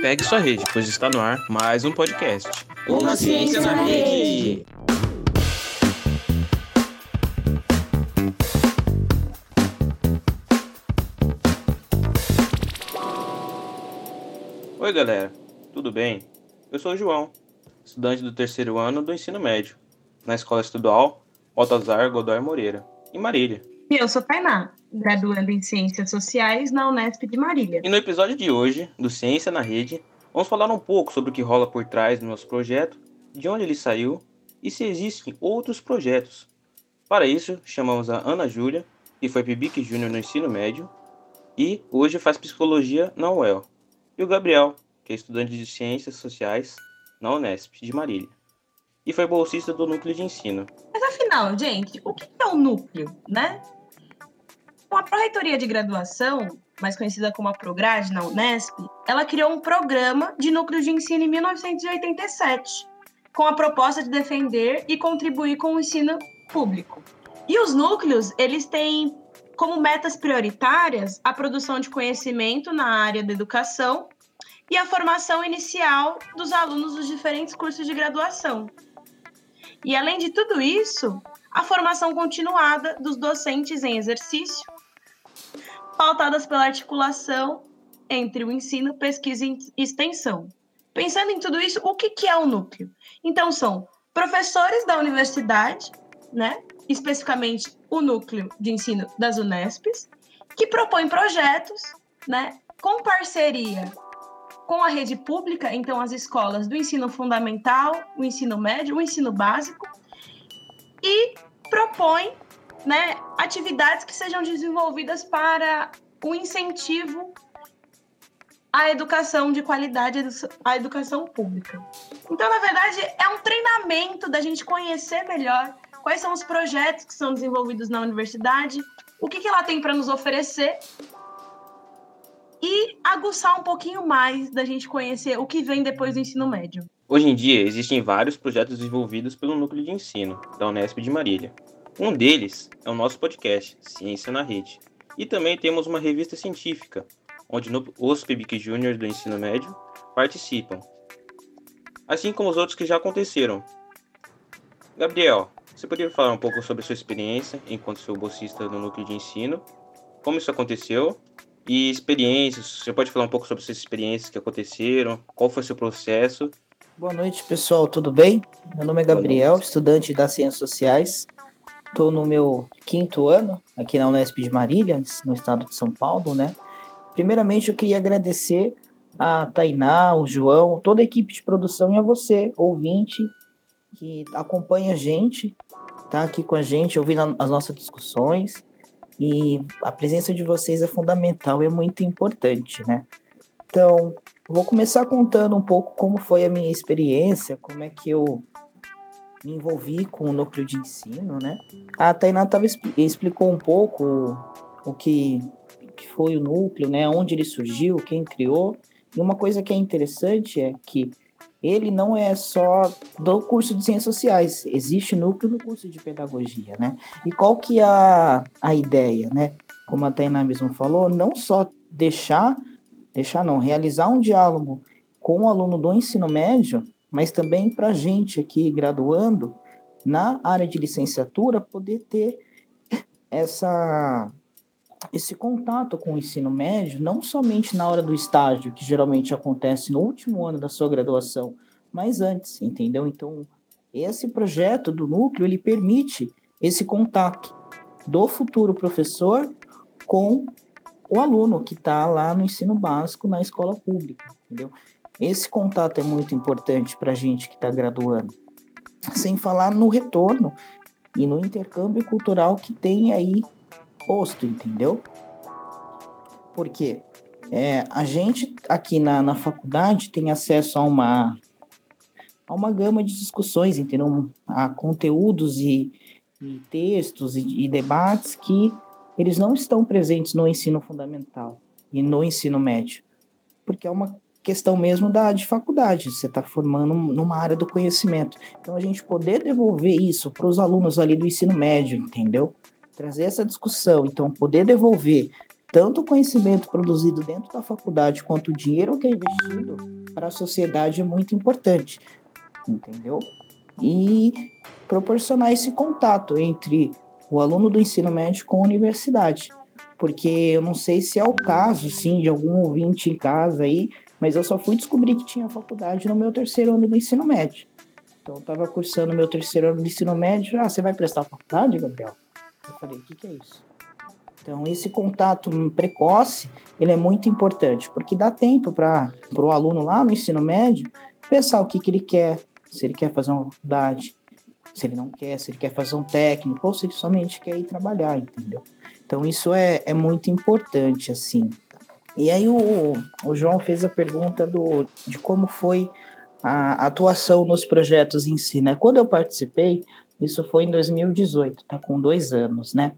Pegue sua rede, pois está no ar mais um podcast. Uma ciência na rede. Oi, galera. Tudo bem? Eu sou o João, estudante do terceiro ano do ensino médio, na Escola Estadual Baltazar Godoy Moreira, em Marília. E eu sou Tainá, graduando em Ciências Sociais na Unesp de Marília. E no episódio de hoje, do Ciência na Rede, vamos falar um pouco sobre o que rola por trás do nosso projeto, de onde ele saiu e se existem outros projetos. Para isso, chamamos a Ana Júlia, que foi PIBIC Júnior no ensino médio e hoje faz psicologia na UEL. E o Gabriel, que é estudante de Ciências Sociais na Unesp de Marília. E foi bolsista do núcleo de ensino. Mas afinal, gente, o que é o núcleo, né? A Pró-Reitoria de Graduação, mais conhecida como a Prograde na Unesp, ela criou um programa de núcleo de ensino em 1987, com a proposta de defender e contribuir com o ensino público. E os núcleos, eles têm como metas prioritárias a produção de conhecimento na área da educação e a formação inicial dos alunos dos diferentes cursos de graduação. E além de tudo isso, a formação continuada dos docentes em exercício, pautadas pela articulação entre o ensino, pesquisa e extensão. Pensando em tudo isso, o que, que é o núcleo? Então, são professores da universidade, né? especificamente o núcleo de ensino das Unespes, que propõe projetos né? com parceria com a rede pública, então as escolas do ensino fundamental, o ensino médio, o ensino básico, e propõe né, atividades que sejam desenvolvidas para o incentivo à educação de qualidade, à educação pública. Então, na verdade, é um treinamento da gente conhecer melhor quais são os projetos que são desenvolvidos na universidade, o que, que ela tem para nos oferecer e aguçar um pouquinho mais da gente conhecer o que vem depois do ensino médio. Hoje em dia, existem vários projetos desenvolvidos pelo Núcleo de Ensino da Unesp de Marília. Um deles é o nosso podcast, Ciência na Rede. E também temos uma revista científica, onde os PIBIC Júnior do ensino médio participam, assim como os outros que já aconteceram. Gabriel, você poderia falar um pouco sobre a sua experiência enquanto seu bolsista no núcleo de ensino, como isso aconteceu e experiências. Você pode falar um pouco sobre suas experiências que aconteceram, qual foi o seu processo Boa noite, pessoal, tudo bem? Meu nome é Gabriel, estudante das Ciências Sociais. Estou no meu quinto ano aqui na Unesp de Marília, no estado de São Paulo, né? Primeiramente, eu queria agradecer a Tainá, o João, toda a equipe de produção e a você, ouvinte, que acompanha a gente, tá aqui com a gente, ouvindo as nossas discussões. E a presença de vocês é fundamental e é muito importante, né? Então, Vou começar contando um pouco como foi a minha experiência, como é que eu me envolvi com o núcleo de ensino, né? A Tainá tava, explicou um pouco o, que, que foi o núcleo, né? Onde ele surgiu, quem criou. E uma coisa que é interessante é que ele não é só do curso de Ciências Sociais, existe núcleo no curso de Pedagogia, né? E qual que é a, a ideia, né? Como a Tainá mesmo falou, não só deixar deixar não, realizar um diálogo com o aluno do ensino médio, mas também para a gente aqui graduando na área de licenciatura poder ter essa esse contato com o ensino médio, não somente na hora do estágio, que geralmente acontece no último ano da sua graduação, mas antes, entendeu? Então, esse projeto do núcleo, ele permite esse contato do futuro professor com o aluno que está lá no ensino básico na escola pública, entendeu? Esse contato é muito importante para a gente que está graduando. Sem falar no retorno e no intercâmbio cultural que tem aí posto, entendeu? Porque é, a gente aqui na, na faculdade tem acesso a uma, a uma gama de discussões, entendeu? A conteúdos e, e textos e, e debates que eles não estão presentes no ensino fundamental e no ensino médio, porque é uma questão mesmo da de faculdade, você está formando numa área do conhecimento. Então a gente poder devolver isso para os alunos ali do ensino médio, entendeu? Trazer essa discussão, então poder devolver tanto o conhecimento produzido dentro da faculdade quanto o dinheiro que é investido para a sociedade é muito importante, entendeu? E proporcionar esse contato entre o aluno do ensino médio com a universidade. Porque eu não sei se é o caso, sim, de algum ouvinte em casa aí, mas eu só fui descobrir que tinha faculdade no meu terceiro ano do ensino médio. Então, eu estava cursando meu terceiro ano do ensino médio. Ah, você vai prestar faculdade, Gabriel? Eu falei, o que, que é isso? Então, esse contato precoce, ele é muito importante, porque dá tempo para o aluno lá no ensino médio pensar o que, que ele quer, se ele quer fazer uma faculdade, se ele não quer, se ele quer fazer um técnico, ou se ele somente quer ir trabalhar, entendeu? Então, isso é, é muito importante, assim. E aí, o, o João fez a pergunta do, de como foi a atuação nos projetos em si, né? Quando eu participei, isso foi em 2018, tá com dois anos, né?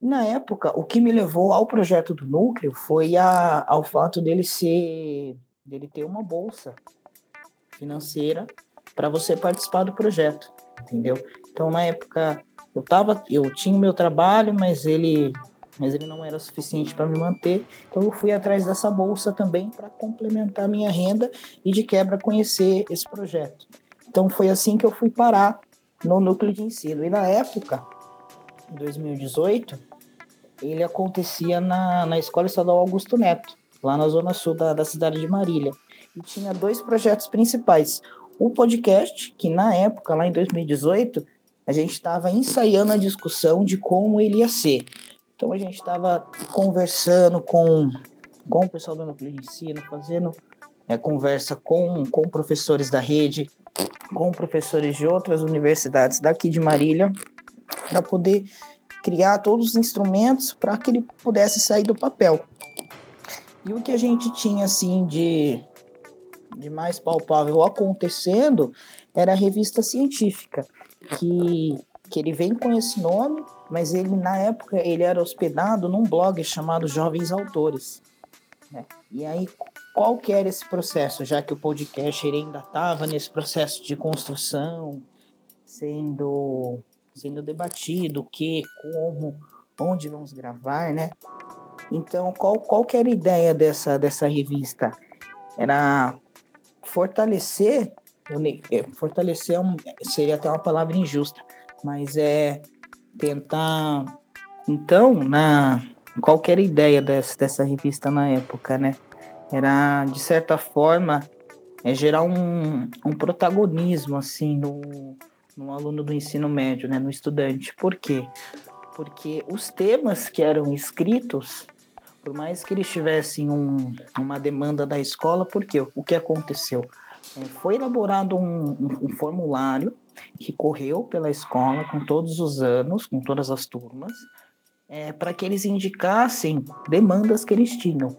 Na época, o que me levou ao projeto do núcleo foi a, ao fato dele ser, dele ter uma bolsa financeira para você participar do projeto, entendeu? Então, na época, eu tava, eu tinha meu trabalho, mas ele, mas ele não era suficiente para me manter, então eu fui atrás dessa bolsa também para complementar minha renda e de quebra conhecer esse projeto. Então, foi assim que eu fui parar no núcleo de ensino. E na época, em 2018, ele acontecia na, na Escola Estadual Augusto Neto, lá na zona sul da, da cidade de Marília. E tinha dois projetos principais. O podcast, que na época, lá em 2018, a gente estava ensaiando a discussão de como ele ia ser. Então a gente estava conversando com, com o pessoal do núcleo de ensino, fazendo é, conversa com, com professores da rede, com professores de outras universidades daqui de Marília, para poder criar todos os instrumentos para que ele pudesse sair do papel. E o que a gente tinha assim de, de mais palpável acontecendo era a revista científica, que, que ele vem com esse nome, mas ele na época ele era hospedado num blog chamado Jovens Autores. Né? E aí qual que era esse processo, já que o podcast ainda estava nesse processo de construção, sendo sendo debatido, o que, como, onde vamos gravar, né? Então, qual, qual que era a ideia dessa, dessa revista? Era fortalecer, é, fortalecer é seria até uma palavra injusta, mas é tentar, então, na qual que era a ideia dessa, dessa revista na época, né? Era, de certa forma, é gerar um, um protagonismo, assim, no, no aluno do ensino médio, né, no estudante. Por quê? Porque os temas que eram escritos, por mais que eles tivessem um, uma demanda da escola, porque o que aconteceu? É, foi elaborado um, um, um formulário que correu pela escola com todos os anos, com todas as turmas, é, para que eles indicassem demandas que eles tinham,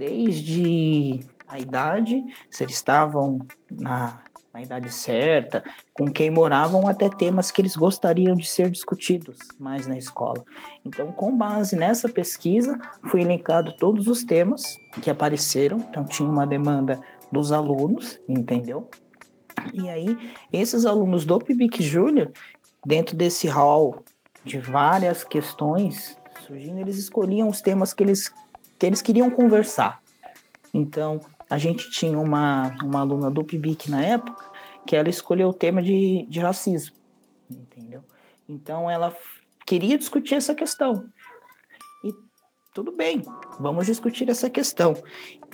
desde a idade, se eles estavam na na idade certa, com quem moravam, até temas que eles gostariam de ser discutidos mais na escola. Então, com base nessa pesquisa, foi elencado todos os temas que apareceram, então tinha uma demanda dos alunos, entendeu? E aí, esses alunos do PIBIC Júnior, dentro desse hall de várias questões surgindo, eles escolhiam os temas que eles, que eles queriam conversar. Então, a gente tinha uma, uma aluna do PIBIC na época que ela escolheu o tema de, de racismo, entendeu? Então ela queria discutir essa questão. E tudo bem, vamos discutir essa questão.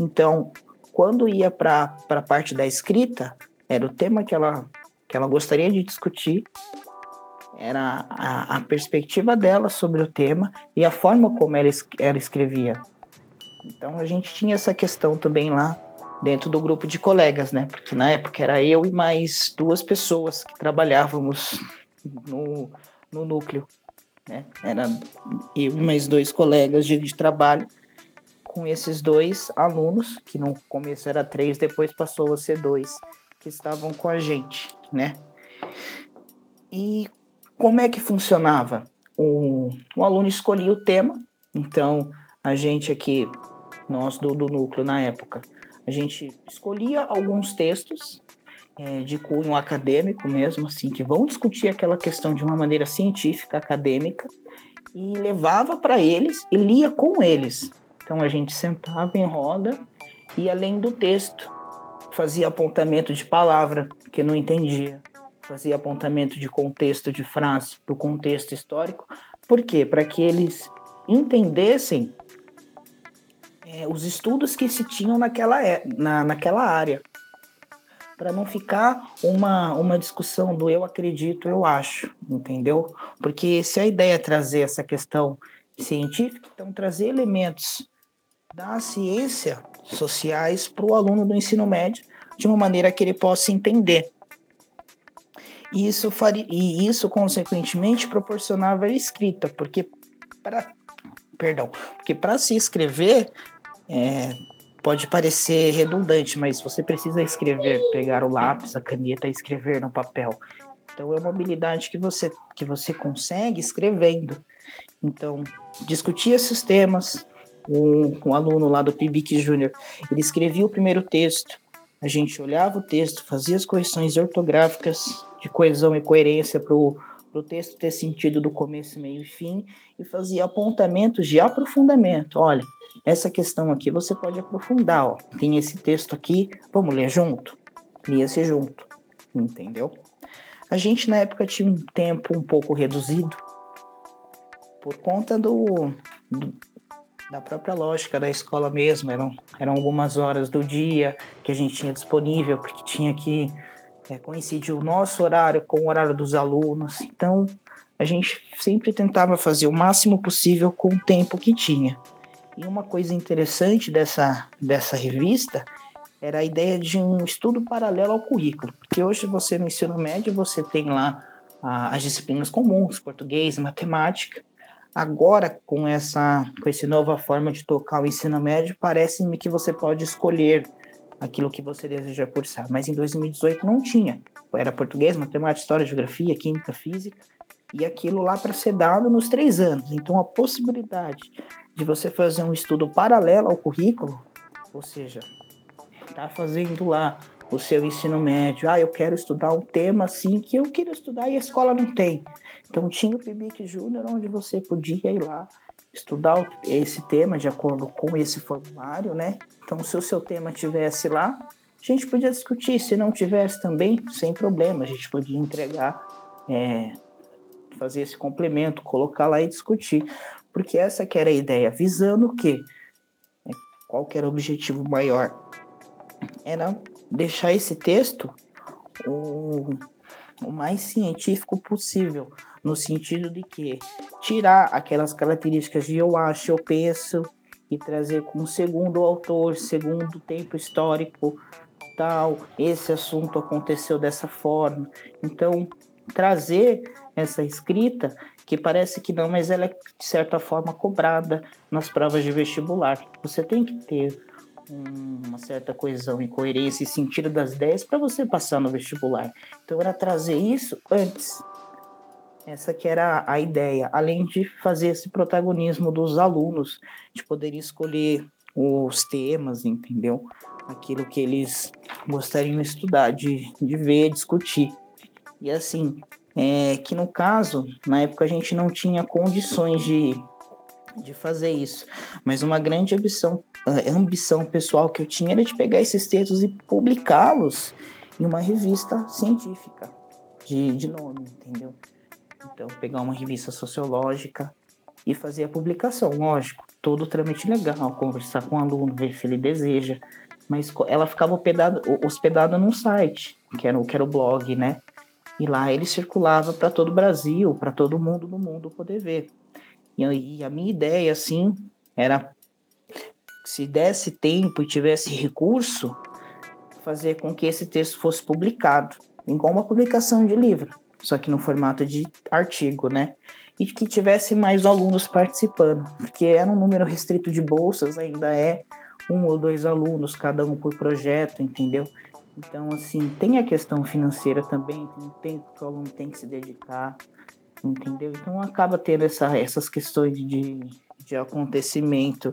Então, quando ia para a parte da escrita, era o tema que ela, que ela gostaria de discutir, era a, a perspectiva dela sobre o tema e a forma como ela, ela escrevia. Então a gente tinha essa questão também lá dentro do grupo de colegas, né? Porque na época era eu e mais duas pessoas que trabalhávamos no, no núcleo, né? Era eu e mais dois colegas de, de trabalho com esses dois alunos, que no começo era três, depois passou a ser dois, que estavam com a gente, né? E como é que funcionava? O, o aluno escolhia o tema, então a gente aqui, nós do, do núcleo na época, A gente escolhia alguns textos é, de cunho acadêmico mesmo, assim, que vão discutir aquela questão de uma maneira científica, acadêmica, e levava para eles e lia com eles. Então a gente sentava em roda e além do texto fazia apontamento de palavra que não entendia, fazia apontamento de contexto de frase, do contexto histórico. Por quê? Para que eles entendessem é, os estudos que se tinham naquela, é, na, naquela área para não ficar uma, uma discussão do eu acredito, eu acho, entendeu? Porque se a ideia é trazer essa questão científica, então trazer elementos da ciência sociais para o aluno do ensino médio de uma maneira que ele possa entender. E isso, faria, e isso consequentemente proporcionava a escrita, porque para perdão, porque para se escrever é, pode parecer redundante, mas você precisa escrever, pegar o lápis, a caneta e escrever no papel. Então é uma habilidade que você que você consegue escrevendo. Então, discutir esses temas, um, um aluno lá do PIBIC Júnior, ele escrevia o primeiro texto, a gente olhava o texto, fazia as correções ortográficas de coesão e coerência para o texto ter sentido do começo, meio e fim, e fazia apontamentos de aprofundamento. Olha, essa questão aqui você pode aprofundar, ó. Tem esse texto aqui, vamos ler junto? Lia-se junto, entendeu? A gente na época tinha um tempo um pouco reduzido por conta do, do da própria lógica da escola mesmo. Eram, eram algumas horas do dia que a gente tinha disponível, porque tinha que é, coincidir o nosso horário com o horário dos alunos. Então, a gente sempre tentava fazer o máximo possível com o tempo que tinha. E uma coisa interessante dessa, dessa revista era a ideia de um estudo paralelo ao currículo, porque hoje você no ensino médio você tem lá ah, as disciplinas comuns, português, matemática. Agora, com essa, com essa nova forma de tocar o ensino médio, parece-me que você pode escolher aquilo que você deseja cursar. Mas em 2018 não tinha. Era português, matemática, história, geografia, química, física, e aquilo lá para ser dado nos três anos. Então, a possibilidade de você fazer um estudo paralelo ao currículo, ou seja, tá fazendo lá o seu ensino médio, ah, eu quero estudar um tema assim que eu queria estudar e a escola não tem. Então tinha o PIBIC Júnior onde você podia ir lá estudar esse tema de acordo com esse formulário, né? Então se o seu tema tivesse lá, a gente podia discutir. Se não tivesse também, sem problema, a gente podia entregar, é, fazer esse complemento, colocar lá e discutir porque essa que era a ideia, visando o quê? É, qual que era o objetivo maior? Era deixar esse texto o, o mais científico possível, no sentido de que tirar aquelas características de eu acho, eu penso, e trazer com segundo autor, segundo tempo histórico, tal, esse assunto aconteceu dessa forma. Então, trazer essa escrita que parece que não, mas ela é de certa forma cobrada nas provas de vestibular. Você tem que ter uma certa coesão e coerência e sentido das ideias para você passar no vestibular. Então era trazer isso antes. Essa que era a ideia, além de fazer esse protagonismo dos alunos, de poder escolher os temas, entendeu? Aquilo que eles gostariam de estudar, de, de ver, discutir. E assim, é, que no caso, na época a gente não tinha condições de, de fazer isso, mas uma grande ambição, ambição pessoal que eu tinha era de pegar esses textos e publicá-los em uma revista científica de, de nome, entendeu? Então, pegar uma revista sociológica e fazer a publicação, lógico, todo o trâmite legal, conversar com o aluno, ver se ele deseja, mas ela ficava hospedada, hospedada num site, que era, que era o blog, né? E lá ele circulava para todo o Brasil, para todo mundo do mundo poder ver. E, e a minha ideia, assim, era se desse tempo e tivesse recurso, fazer com que esse texto fosse publicado, igual uma publicação de livro, só que no formato de artigo, né? E que tivesse mais alunos participando, porque era um número restrito de bolsas, ainda é um ou dois alunos, cada um por projeto, entendeu? Então, assim, tem a questão financeira também, tem o tempo que o aluno tem que se dedicar, entendeu? Então, acaba tendo essa, essas questões de, de acontecimento,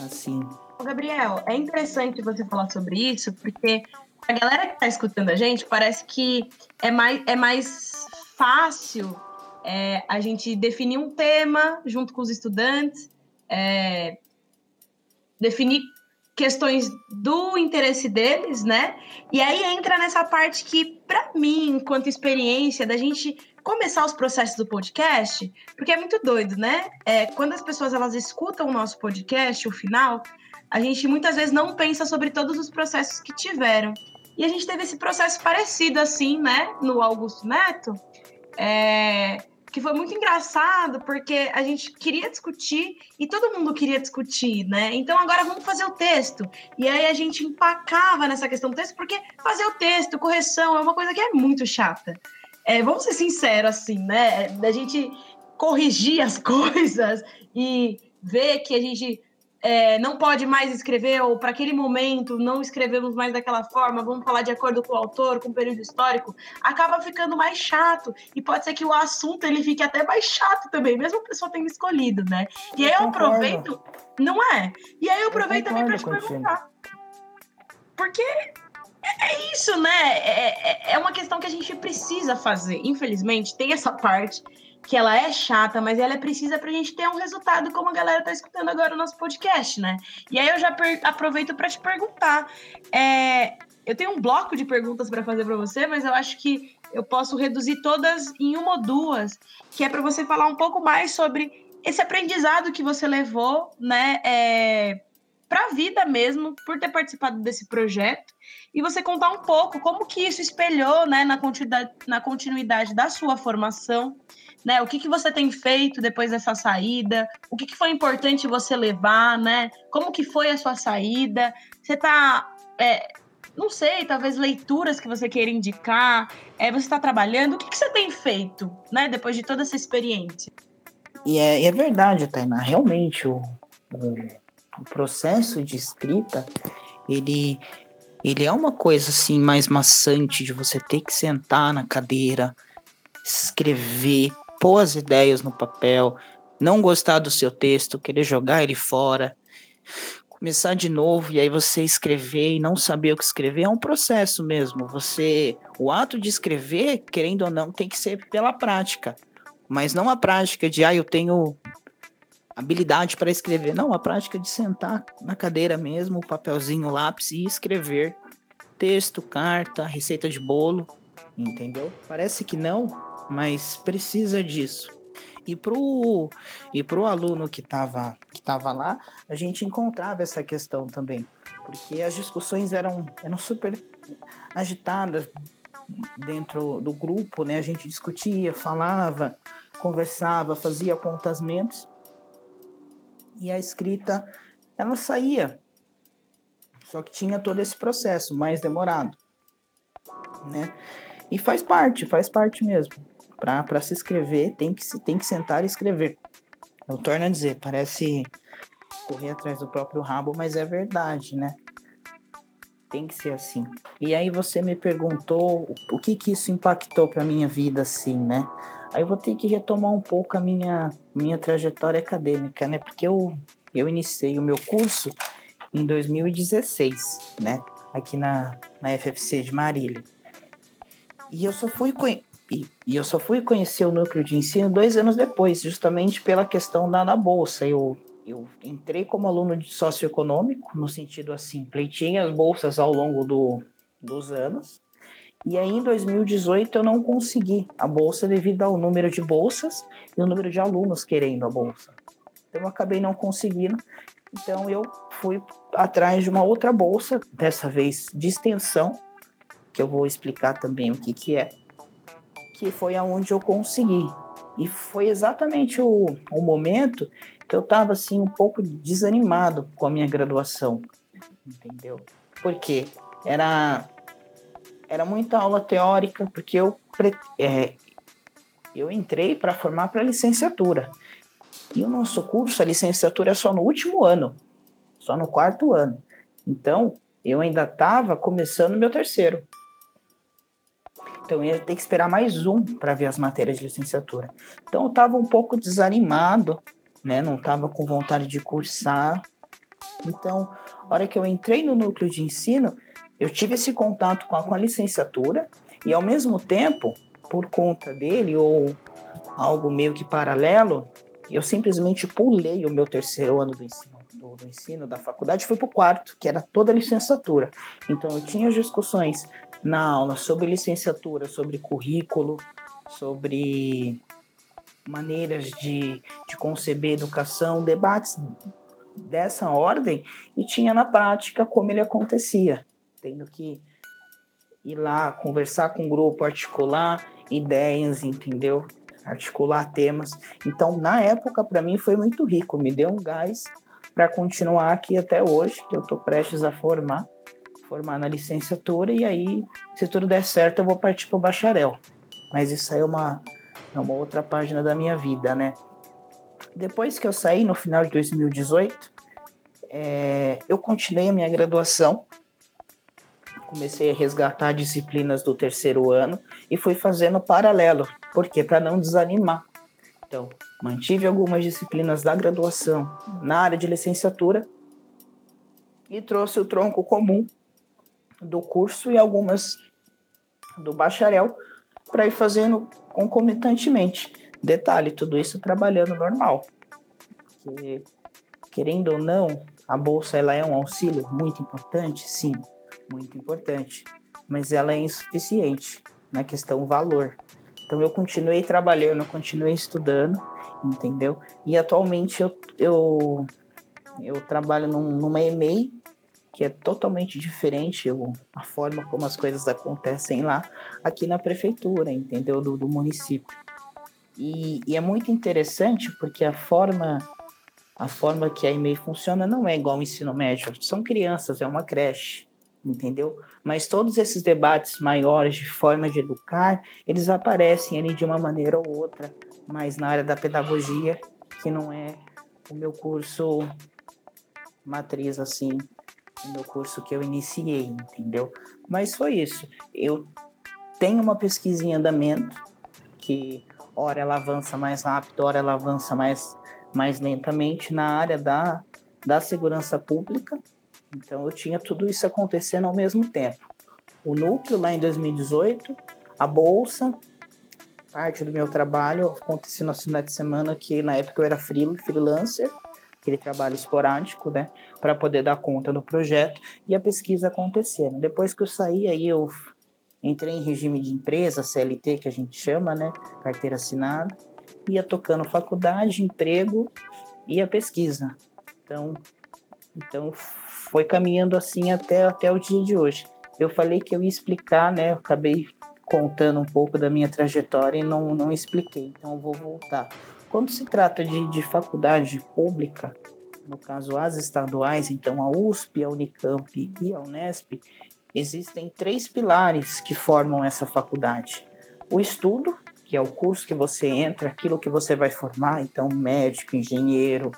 assim, Gabriel, é interessante você falar sobre isso, porque a galera que está escutando a gente parece que é mais, é mais fácil é, a gente definir um tema junto com os estudantes, é, definir questões do interesse deles, né? E aí entra nessa parte que, para mim, enquanto experiência, da gente começar os processos do podcast, porque é muito doido, né? É, quando as pessoas elas escutam o nosso podcast, o final, a gente muitas vezes não pensa sobre todos os processos que tiveram. E a gente teve esse processo parecido assim, né, no Augusto Neto, é, que foi muito engraçado, porque a gente queria discutir e todo mundo queria discutir, né? Então agora vamos fazer o texto. E aí a gente empacava nessa questão do texto, porque fazer o texto, correção, é uma coisa que é muito chata. É, vamos ser sinceros, assim, né? Da gente corrigir as coisas e ver que a gente é, não pode mais escrever, ou para aquele momento não escrevemos mais daquela forma, vamos falar de acordo com o autor, com o período histórico, acaba ficando mais chato. E pode ser que o assunto ele fique até mais chato também, mesmo a pessoa tendo escolhido, né? E eu aí eu aproveito. Não é? E aí eu aproveito eu também para te perguntar. Porque é isso, né? É, é, é uma questão que a gente precisa fazer. Infelizmente, tem essa parte que ela é chata, mas ela é precisa para a gente ter um resultado como a galera tá escutando agora o nosso podcast, né? E aí eu já aproveito para te perguntar. É, eu tenho um bloco de perguntas para fazer para você, mas eu acho que eu posso reduzir todas em uma ou duas, que é para você falar um pouco mais sobre esse aprendizado que você levou, né? É, para a vida mesmo, por ter participado desse projeto, e você contar um pouco como que isso espelhou né, na, continuidade, na continuidade da sua formação né? O que, que você tem feito depois dessa saída? O que, que foi importante você levar, né? Como que foi a sua saída? Você está é, não sei, talvez leituras que você queira indicar. É, você está trabalhando? O que, que você tem feito, né? Depois de toda essa experiência? E é, é verdade, Tainá. Realmente, o, o, o processo de escrita, ele ele é uma coisa assim mais maçante de você ter que sentar na cadeira, escrever, pôr as ideias no papel, não gostar do seu texto, querer jogar ele fora, começar de novo e aí você escrever e não saber o que escrever é um processo mesmo. Você, o ato de escrever, querendo ou não, tem que ser pela prática, mas não a prática de ah, eu tenho habilidade para escrever, não, a prática de sentar na cadeira mesmo, papelzinho, lápis e escrever texto, carta, receita de bolo, entendeu? Parece que não, mas precisa disso. E pro, e pro aluno que estava que tava lá, a gente encontrava essa questão também, porque as discussões eram, eram super agitadas dentro do grupo, né? A gente discutia, falava, conversava, fazia apontamentos e a escrita ela saía. Só que tinha todo esse processo mais demorado, né? E faz parte, faz parte mesmo para se inscrever, tem que, tem que sentar e escrever. Eu torno a dizer, parece correr atrás do próprio rabo, mas é verdade, né? Tem que ser assim. E aí você me perguntou o que que isso impactou para minha vida, assim, né? Aí eu vou ter que retomar um pouco a minha, minha trajetória acadêmica, né? Porque eu, eu iniciei o meu curso em 2016, né? Aqui na, na FFC de Marília. E eu só fui e, e, eu só fui conhecer o núcleo de ensino dois anos depois, justamente pela questão da, da bolsa. Eu, eu entrei como aluno de socioeconômico, no sentido assim, pleitei as bolsas ao longo do, dos anos. E aí, em 2018, eu não consegui a bolsa devido ao número de bolsas e o número de alunos querendo a bolsa. Então, eu acabei não conseguindo. Então, eu fui atrás de uma outra bolsa, dessa vez de extensão, que eu vou explicar também o que, que é que foi aonde eu consegui. E foi exatamente o, o momento que eu estava assim um pouco desanimado com a minha graduação, entendeu? Porque era era muita aula teórica, porque eu é, eu entrei para formar para licenciatura. E o nosso curso, a licenciatura é só no último ano, só no quarto ano. Então, eu ainda estava começando meu terceiro. Então ia ter que esperar mais um para ver as matérias de licenciatura. Então eu estava um pouco desanimado, né? Não estava com vontade de cursar. Então A hora que eu entrei no núcleo de ensino, eu tive esse contato com a, com a licenciatura e, ao mesmo tempo, por conta dele ou algo meio que paralelo, eu simplesmente pulei o meu terceiro ano do ensino, do, ensino da faculdade, fui para o quarto, que era toda a licenciatura. Então, eu tinha discussões na aula sobre licenciatura, sobre currículo, sobre maneiras de, de conceber educação, debates dessa ordem, e tinha na prática como ele acontecia, tendo que ir lá, conversar com o grupo, articular ideias, entendeu? Articular temas. Então, na época, para mim foi muito rico, me deu um gás para continuar aqui até hoje, que eu estou prestes a formar, formar na licenciatura, e aí, se tudo der certo, eu vou partir para o bacharel. Mas isso aí é uma, é uma outra página da minha vida, né? Depois que eu saí, no final de 2018, é, eu continuei a minha graduação, comecei a resgatar disciplinas do terceiro ano e fui fazendo paralelo, porque para não desanimar. Então, mantive algumas disciplinas da graduação na área de licenciatura e trouxe o tronco comum do curso e algumas do bacharel para ir fazendo concomitantemente. Detalhe, tudo isso trabalhando normal. Querendo ou não, a bolsa ela é um auxílio muito importante, sim, muito importante, mas ela é insuficiente na questão valor. Então eu continuei trabalhando, continuei estudando, entendeu? E atualmente eu, eu, eu trabalho num, numa EMEI, que é totalmente diferente eu, a forma como as coisas acontecem lá, aqui na prefeitura, entendeu? Do, do município. E, e, é muito interessante porque a forma a forma que a EMEI funciona não é igual ao ensino médio. São crianças, é uma creche, entendeu? Mas todos esses debates maiores de forma de educar, eles aparecem ali de uma maneira ou outra, mas na área da pedagogia, que não é o meu curso matriz, assim, o meu curso que eu iniciei, entendeu? Mas foi isso. Eu tenho uma pesquisa em andamento, que ora ela avança mais rápido, ora ela avança mais, mais lentamente na área da, da segurança pública. Então eu tinha tudo isso acontecendo ao mesmo tempo. O núcleo lá em 2018, a bolsa, parte do meu trabalho acontecendo no final de semana, que na época eu era freelancer, aquele trabalho esporádico, né, para poder dar conta do projeto e a pesquisa acontecendo. Depois que eu saí, aí eu entrei em regime de empresa, CLT, que a gente chama, né, carteira assinada, ia tocando faculdade, emprego e a pesquisa. Então, então foi caminhando assim até, até o dia de hoje. Eu falei que eu ia explicar, né, eu acabei contando um pouco da minha trajetória e não, não expliquei, então vou voltar. Quando se trata de, de faculdade pública, no caso as estaduais, então a USP, a Unicamp e a Unesp, existem três pilares que formam essa faculdade. O estudo, que é o curso que você entra, aquilo que você vai formar, então médico, engenheiro,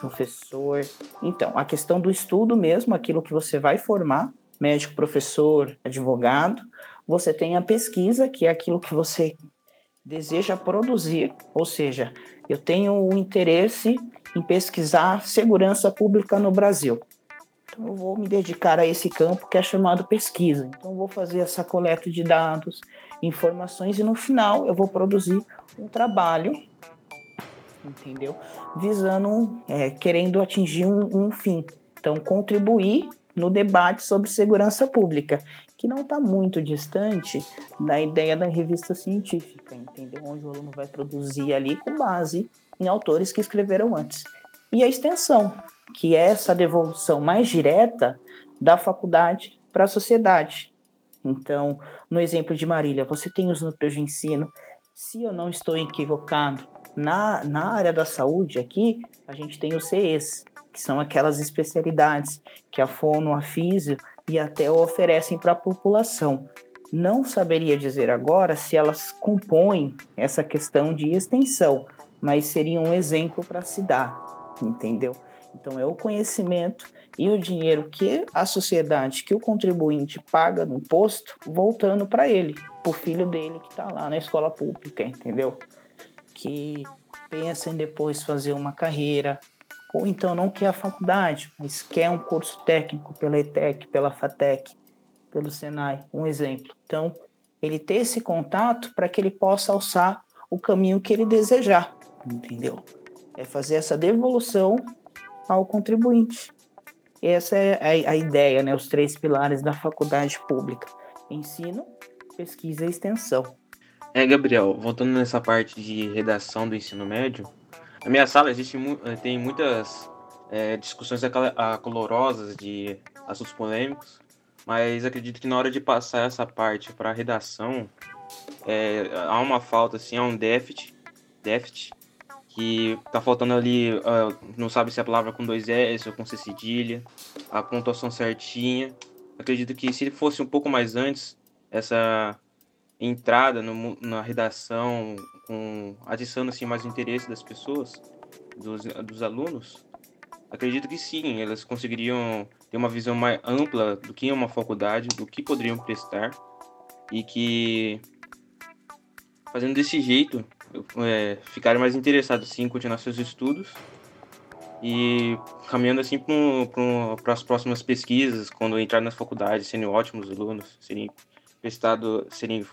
professor. Então, a questão do estudo mesmo, aquilo que você vai formar, médico, professor, advogado. Você tem a pesquisa, que é aquilo que você deseja produzir, ou seja, eu tenho o interesse em pesquisar segurança pública no Brasil. Então, eu vou me dedicar a esse campo que é chamado pesquisa. Então, vou fazer essa coleta de dados, informações, e no final eu vou produzir um trabalho, entendeu? Visando, é, querendo atingir um, um fim. Então, contribuir no debate sobre segurança pública, que não está muito distante da ideia da revista científica, entendeu? Onde o aluno vai produzir ali com base em autores que escreveram antes. E a extensão, que é essa devolução mais direta da faculdade para a sociedade. Então, no exemplo de Marília, você tem os núcleos de ensino. Se eu não estou equivocado, na, na área da saúde aqui, a gente tem os CEs, que são aquelas especialidades que a Fono, a Físio e até oferecem para a população. Não saberia dizer agora se elas compõem essa questão de extensão, mas seria um exemplo para se dar, entendeu? Então é o conhecimento e o dinheiro que a sociedade, que o contribuinte paga no imposto, voltando para ele, para o filho dele que está lá na escola pública, entendeu? Que pensa em depois fazer uma carreira, ou então não quer a faculdade, mas quer um curso técnico pela ETEC, pela FATEC, pelo Senai, um exemplo. Então, ele ter esse contato para que ele possa alçar o caminho que ele desejar, entendeu? É fazer essa devolução ao contribuinte. Essa é a, a ideia, né? Os três pilares da faculdade pública: ensino, pesquisa e extensão. É, Gabriel, voltando nessa parte de redação do ensino médio, na minha sala existe, eh, tem muitas é, discussões acolorosas de assuntos polêmicos, mas acredito que na hora de passar essa parte para a redação, é, há uma falta, assim, há um déficit, déficit que tá faltando ali, uh, não sabe se a palavra com dois S ou com C cedilha, a pontuação certinha. Acredito que se fosse um pouco mais antes, essa entrada no, na redação, com adicionando assim mais interesse das pessoas, dos, dos alunos, acredito que sim, elas conseguiriam ter uma visão mais ampla do que é uma faculdade, do que poderiam prestar e que fazendo desse jeito é, ficarem mais interessados sim, em continuar seus estudos e caminhando assim para as próximas pesquisas, quando entrar nas faculdades, serem ótimos alunos, serem prestado, serem,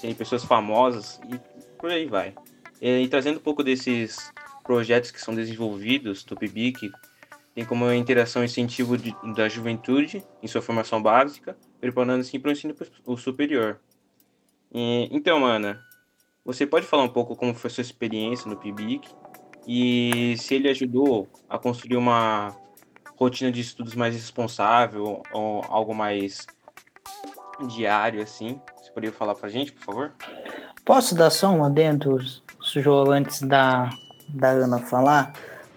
serem pessoas famosas e por aí vai. E, e trazendo um pouco desses projetos que são desenvolvidos do PIBIC, tem como interação incentivo de, da juventude em sua formação básica, preparando assim para o ensino superior. E, então, Ana, você pode falar um pouco como foi sua experiência no PIBIC e se ele ajudou a construir uma rotina de estudos mais responsável ou algo mais diário, assim? Poderia falar para a gente, por favor? Posso dar só um adendo, João, antes da, da Ana falar?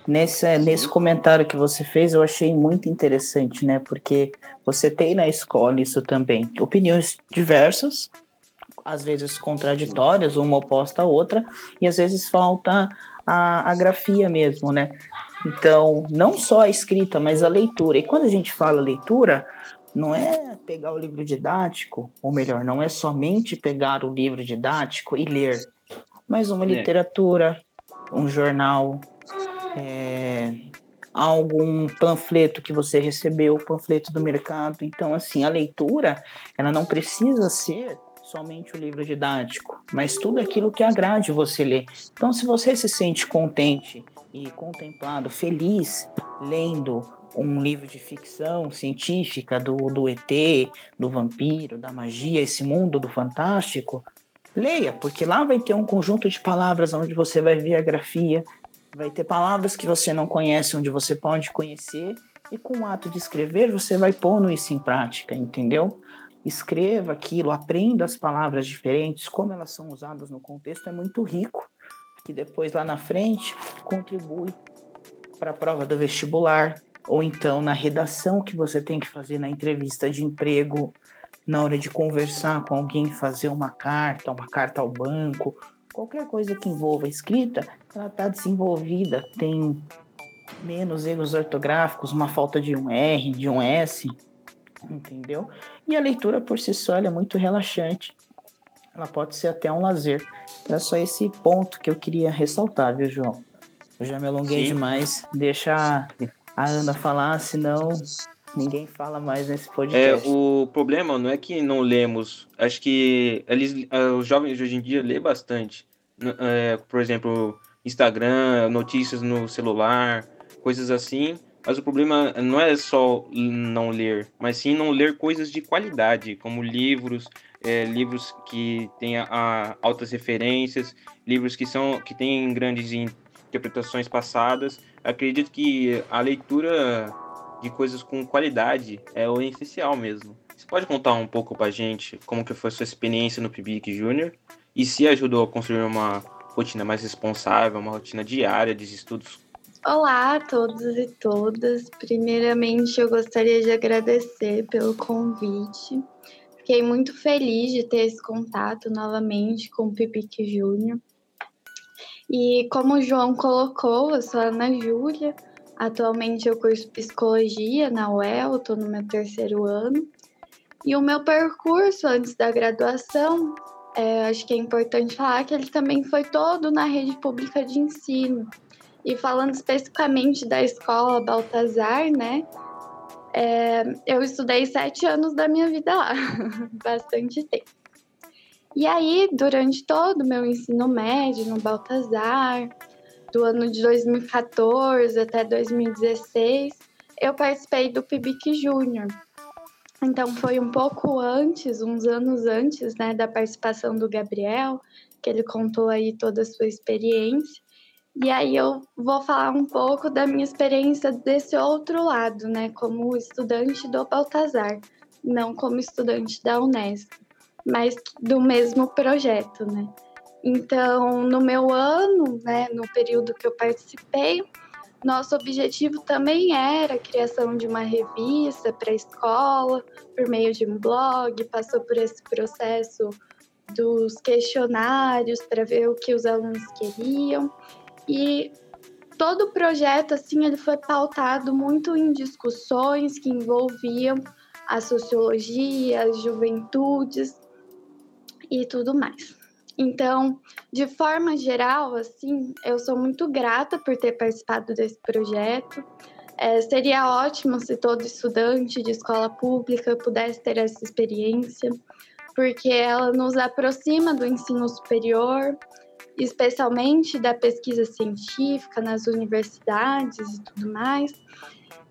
Nesse, nesse comentário que você fez, eu achei muito interessante, né? Porque você tem na escola isso também. Opiniões diversas, às vezes contraditórias, uma oposta à outra, e às vezes falta a, a grafia mesmo, né? Então, não só a escrita, mas a leitura. E quando a gente fala leitura, não é pegar o livro didático, ou melhor, não é somente pegar o livro didático e ler, mas uma é. literatura, um jornal, é, algum panfleto que você recebeu, panfleto do mercado. Então, assim, a leitura, ela não precisa ser somente o livro didático, mas tudo aquilo que agrade você ler. Então, se você se sente contente e contemplado, feliz, lendo um livro de ficção científica do, do ET, do vampiro, da magia, esse mundo do fantástico, leia, porque lá vai ter um conjunto de palavras onde você vai ver a grafia, vai ter palavras que você não conhece, onde você pode conhecer, e com o ato de escrever, você vai pondo isso em prática, entendeu? Escreva aquilo, aprenda as palavras diferentes, como elas são usadas no contexto, é muito rico, que depois lá na frente contribui para a prova do vestibular, ou então na redação que você tem que fazer na entrevista de emprego, na hora de conversar com alguém, fazer uma carta, uma carta ao banco, qualquer coisa que envolva escrita, ela está desenvolvida, tem menos erros ortográficos, uma falta de um R, de um S, entendeu? E a leitura por si só é muito relaxante. Ela pode ser até um lazer. É só esse ponto que eu queria ressaltar, viu, João? Eu já me alonguei Sim. demais. Deixa a Ana falar, senão ninguém fala mais nesse podcast. É, o problema não é que não lemos. Acho que eles, eh, os jovens de hoje em dia lê bastante. É, por exemplo, Instagram, notícias no celular, coisas assim. Mas o problema não é só não ler, mas sim não ler coisas de qualidade, como livros, é, livros que tenham altas referências, livros que são que têm grandes interpretações passadas. Acredito que a leitura de coisas com qualidade é o essencial mesmo. Você pode contar um pouco pra gente como que foi sua experiência no PIBIC Júnior e se ajudou a construir uma rotina mais responsável, uma rotina diária de estudos? Olá a todos e todas. Primeiramente, eu gostaria de agradecer pelo convite. Fiquei muito feliz de ter esse contato novamente com o Pipique Júnior. E como o João colocou, eu sou a Ana Júlia. Atualmente eu curso psicologia na UEL, estou no meu terceiro ano. E o meu percurso antes da graduação, é, acho que é importante falar que ele também foi todo na rede pública de ensino. E falando especificamente da escola Baltazar, né? É, eu estudei sete anos da minha vida lá, bastante tempo. E aí, durante todo o meu ensino médio no Baltazar, do ano de 2014 até 2016, eu participei do PIBIC Júnior. Então, foi um pouco antes, uns anos antes, né, da participação do Gabriel, que ele contou aí toda a sua experiência. E aí eu vou falar um pouco da minha experiência desse outro lado, né, como estudante do Baltazar, não como estudante da Unesco, mas do mesmo projeto, né. Então, no meu ano, né, no período que eu participei, nosso objetivo também era a criação de uma revista para a escola, por meio de um blog, passou por esse processo dos questionários para ver o que os alunos queriam. E todo o projeto assim ele foi pautado muito em discussões que envolviam a sociologia, as juventudes e tudo mais. Então, de forma geral, assim, eu sou muito grata por ter participado desse projeto. É, seria ótimo se todo estudante de escola pública pudesse ter essa experiência, porque ela nos aproxima do ensino superior, especialmente da pesquisa científica nas universidades e tudo mais.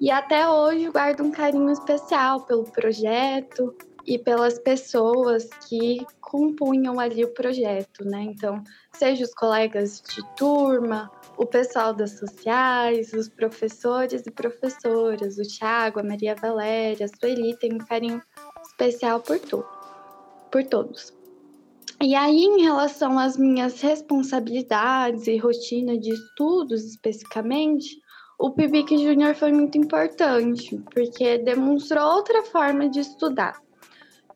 E até hoje guardo um carinho especial pelo projeto e pelas pessoas que compunham ali o projeto, né? Então, seja os colegas de turma, o pessoal das sociais, os professores e professoras, o Thiago, a Maria Valéria, a Sueli, tem um carinho especial por tudo, por todos. E aí, em relação às minhas responsabilidades e rotina de estudos especificamente, o PIBIC Júnior foi muito importante, porque demonstrou outra forma de estudar.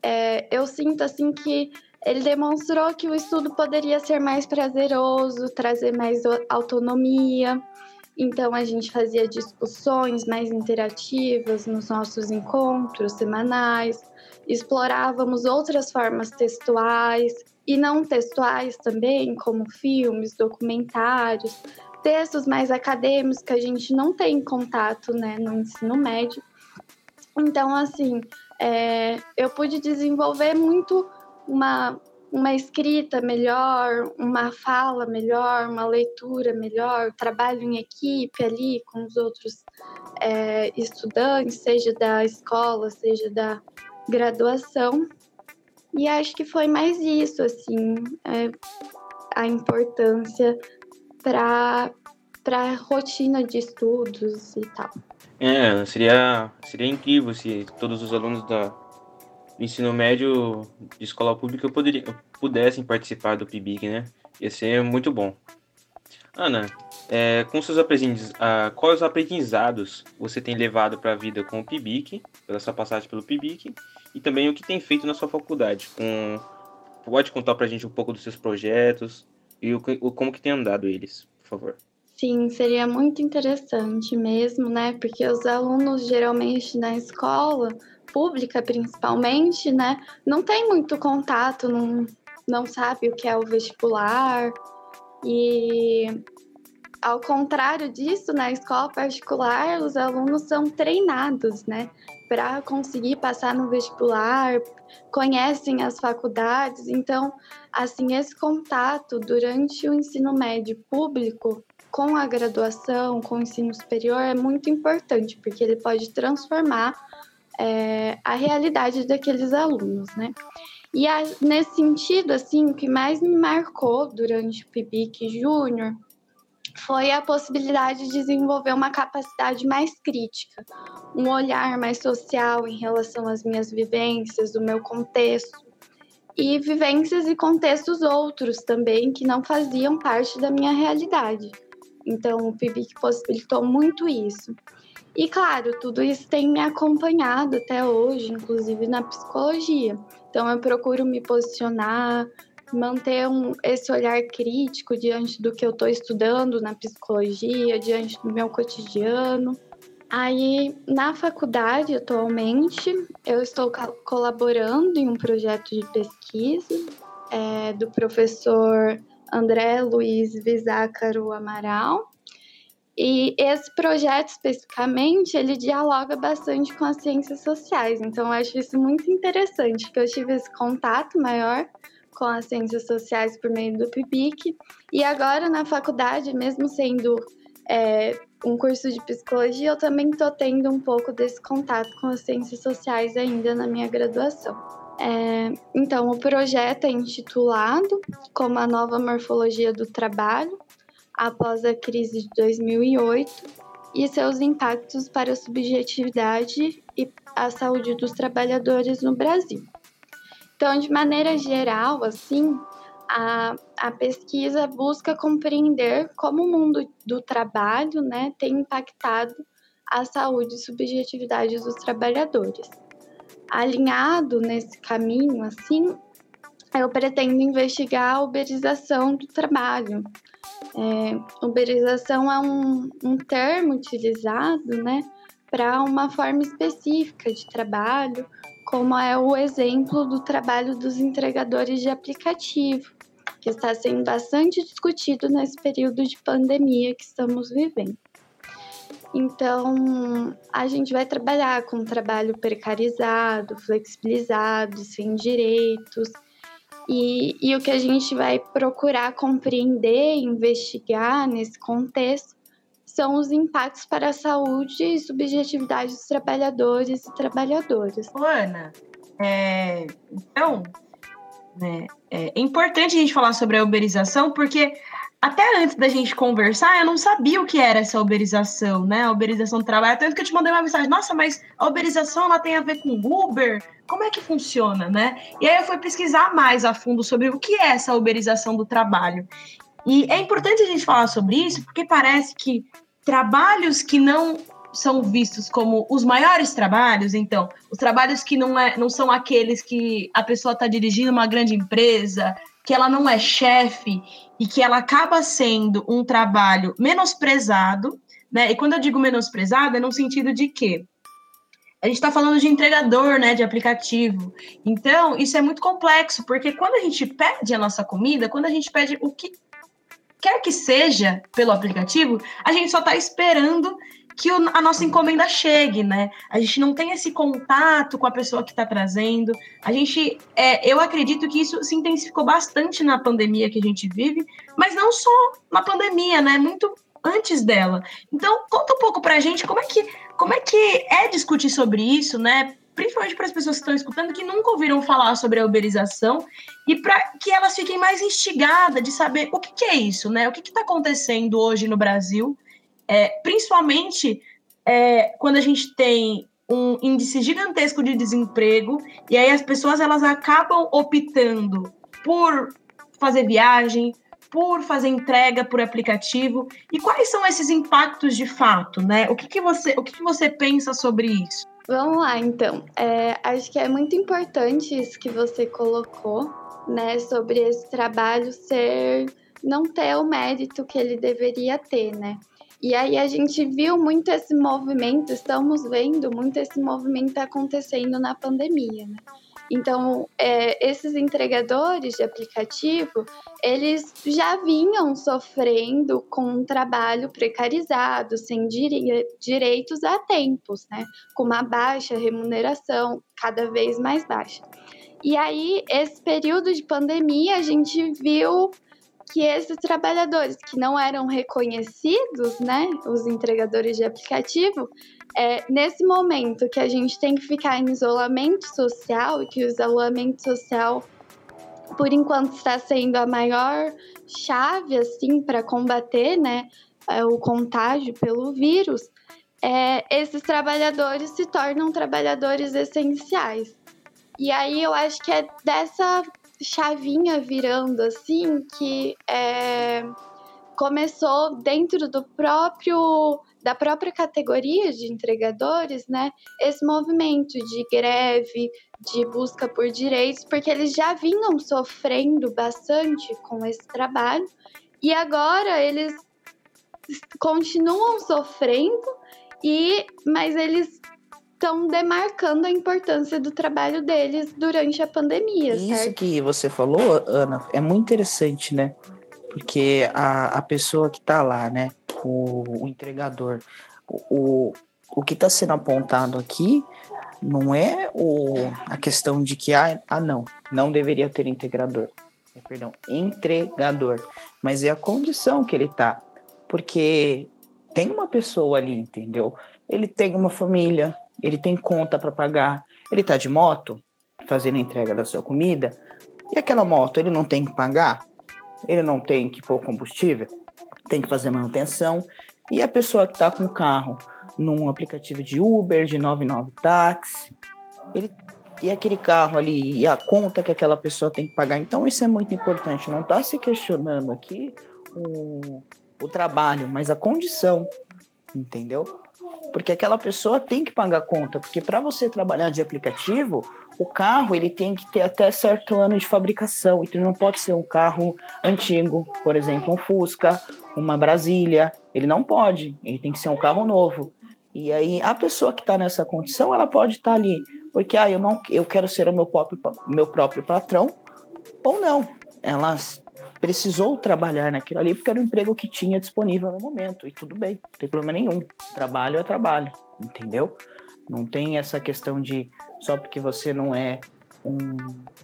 É, eu sinto assim que ele demonstrou que o estudo poderia ser mais prazeroso, trazer mais autonomia. Então a gente fazia discussões mais interativas nos nossos encontros semanais, explorávamos outras formas textuais e não textuais também, como filmes, documentários, textos mais acadêmicos que a gente não tem contato né, no ensino médio. Então, assim, é, eu pude desenvolver muito uma, uma escrita melhor, uma fala melhor, uma leitura melhor, trabalho em equipe ali com os outros é, estudantes, seja da escola, seja da graduação. E acho que foi mais isso, assim, é, a importância para a rotina de estudos e tal. É, seria, seria incrível se todos os alunos da, do ensino médio de escola pública pudessem participar do PIBIC, né? Ia ser muito bom. Ana, é, com seus aprendizados, ah, quais aprendizados você tem levado para a vida com o PIBIC, pela sua passagem pelo PIBIC, e também o que tem feito na sua faculdade? Com, pode contar para a gente um pouco dos seus projetos e o, o, como que tem andado eles, por favor. Sim, seria muito interessante mesmo, né? Porque os alunos geralmente na escola pública, principalmente, né, não tem muito contato, não, não sabe o que é o vestibular. E ao contrário disso, na escola particular, os alunos são treinados, né, para conseguir passar no vestibular, conhecem as faculdades. Então, assim, esse contato durante o ensino médio público com a graduação, com o ensino superior é muito importante, porque ele pode transformar é, a realidade daqueles alunos, né? E a, nesse sentido, assim, o que mais me marcou durante o PIBIC Júnior foi a possibilidade de desenvolver uma capacidade mais crítica, um olhar mais social em relação às minhas vivências, o meu contexto, e vivências e contextos outros também que não faziam parte da minha realidade. Então, o PIBIC possibilitou muito isso. E claro, tudo isso tem me acompanhado até hoje, inclusive na psicologia. Então eu procuro me posicionar, manter um, esse olhar crítico diante do que eu estou estudando na psicologia, diante do meu cotidiano. Aí, na faculdade, atualmente, eu estou colaborando em um projeto de pesquisa é, do professor André Luiz Vizácaro Amaral, E esse projeto especificamente, ele dialoga bastante com as ciências sociais. Então, eu acho isso muito interessante, que eu tive esse contato maior com as ciências sociais por meio do PIBIC. E agora, na faculdade, mesmo sendo é, um curso de psicologia, eu também estou tendo um pouco desse contato com as ciências sociais ainda na minha graduação. É, então, o projeto é intitulado Como a Nova Morfologia do Trabalho, após a crise de 2008 e seus impactos para a subjetividade e a saúde dos trabalhadores no Brasil. Então, de maneira geral, assim, a, a pesquisa busca compreender como o mundo do trabalho né, tem impactado a saúde e subjetividade dos trabalhadores. Alinhado nesse caminho, assim, eu pretendo investigar a uberização do trabalho, é, uberização é um, um termo utilizado né, para uma forma específica de trabalho, como é o exemplo do trabalho dos entregadores de aplicativo, que está sendo bastante discutido nesse período de pandemia que estamos vivendo. Então, a gente vai trabalhar com trabalho precarizado, flexibilizado, sem direitos, e, e o que a gente vai procurar compreender, investigar nesse contexto são os impactos para a saúde e subjetividade dos trabalhadores e trabalhadoras. Ana, é, então, né, é, importante a gente falar sobre a uberização, porque até antes da gente conversar, eu não sabia o que era essa uberização, né? A uberização do trabalho. Tanto que eu te mandei uma mensagem, nossa, mas a uberização ela tem a ver com Uber? Como é que funciona, né? E aí eu fui pesquisar mais a fundo sobre o que é essa uberização do trabalho. E é importante a gente falar sobre isso, porque parece que trabalhos que não são vistos como os maiores trabalhos, então, os trabalhos que não, é, não são aqueles que a pessoa está dirigindo uma grande empresa, que ela não é chefe e que ela acaba sendo um trabalho menosprezado, né? E quando eu digo menosprezado, é no sentido de que a gente está falando de entregador, né, de aplicativo. Então, isso é muito complexo, porque quando a gente pede a nossa comida, quando a gente pede o que quer que seja pelo aplicativo, a gente só está esperando que a nossa encomenda chegue, né? A gente não tem esse contato com a pessoa que está trazendo. A gente, é, eu acredito que isso se intensificou bastante na pandemia que a gente vive, mas não só na pandemia, né? Muito antes dela. Então, conta um pouco para a gente como é que como é que é discutir sobre isso, né? Principalmente para as pessoas que estão escutando que nunca ouviram falar sobre a uberização e para que elas fiquem mais instigadas de saber o que, que é isso, né? O que está acontecendo hoje no Brasil é, principalmente é, quando a gente tem um índice gigantesco de desemprego e aí as pessoas elas acabam optando por fazer viagem, por fazer entrega por aplicativo. E quais são esses impactos de fato, né? O que, que você o que, que você pensa sobre isso? Vamos lá, então. É, acho que é muito importante isso que você colocou, né, sobre esse trabalho ser não ter o mérito que ele deveria ter, né? E aí a gente viu muito esse movimento, estamos vendo muito esse movimento acontecendo na pandemia, né? Então, é, esses entregadores de aplicativo, eles já vinham sofrendo com um trabalho precarizado, sem direitos há tempos, né? Com uma baixa remuneração, cada vez mais baixa. E aí, esse período de pandemia, a gente viu que esses trabalhadores que não eram reconhecidos, né, os entregadores de aplicativo, é, nesse momento que a gente tem que ficar em isolamento social e que o isolamento social, por enquanto, está sendo a maior chave assim para combater, né, é, o contágio pelo vírus, é, esses trabalhadores se tornam trabalhadores essenciais. E aí eu acho que é dessa chavinha virando assim que é, começou dentro do próprio da própria categoria de entregadores, né? Esse movimento de greve, de busca por direitos, porque eles já vinham sofrendo bastante com esse trabalho e agora eles continuam sofrendo e mas eles estão demarcando a importância do trabalho deles durante a pandemia. Isso certo? que você falou, Ana, é muito interessante, né? Porque a, a pessoa que está lá, né? o, o entregador. O, o que está sendo apontado aqui não é o, a questão de que, ah, ah, não, não deveria ter integrador. Perdão, entregador. Mas é a condição que ele está. Porque tem uma pessoa ali, entendeu? Ele tem uma família, ele tem conta para pagar, ele está de moto fazendo a entrega da sua comida, e aquela moto ele não tem que pagar, ele não tem que pôr combustível, tem que fazer manutenção, e a pessoa que está com o carro num aplicativo de Uber, de 99 táxi, ele e aquele carro ali, e a conta que aquela pessoa tem que pagar. Então, isso é muito importante. Não está se questionando aqui o, o trabalho, mas a condição, entendeu? Porque aquela pessoa tem que pagar conta, porque para você trabalhar de aplicativo, o carro ele tem que ter até certo ano de fabricação, então não pode ser um carro antigo, por exemplo, um Fusca, uma Brasília, ele não pode, ele tem que ser um carro novo. E aí a pessoa que está nessa condição, ela pode estar tá ali, porque ah, eu não, eu quero ser o meu próprio, meu próprio patrão, ou não. Ela precisou trabalhar naquilo ali porque era o emprego que tinha disponível no momento. E tudo bem, não tem problema nenhum. Trabalho é trabalho, entendeu? Não tem essa questão de só porque você não é um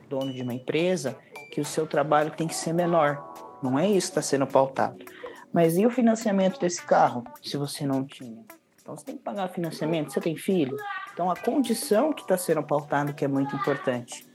dono de uma empresa que o seu trabalho tem que ser menor. Não é isso que está sendo pautado. Mas e o financiamento desse carro, se você não tinha? Então você tem que pagar financiamento, você tem filho. Então a condição que está sendo pautada que é muito importante.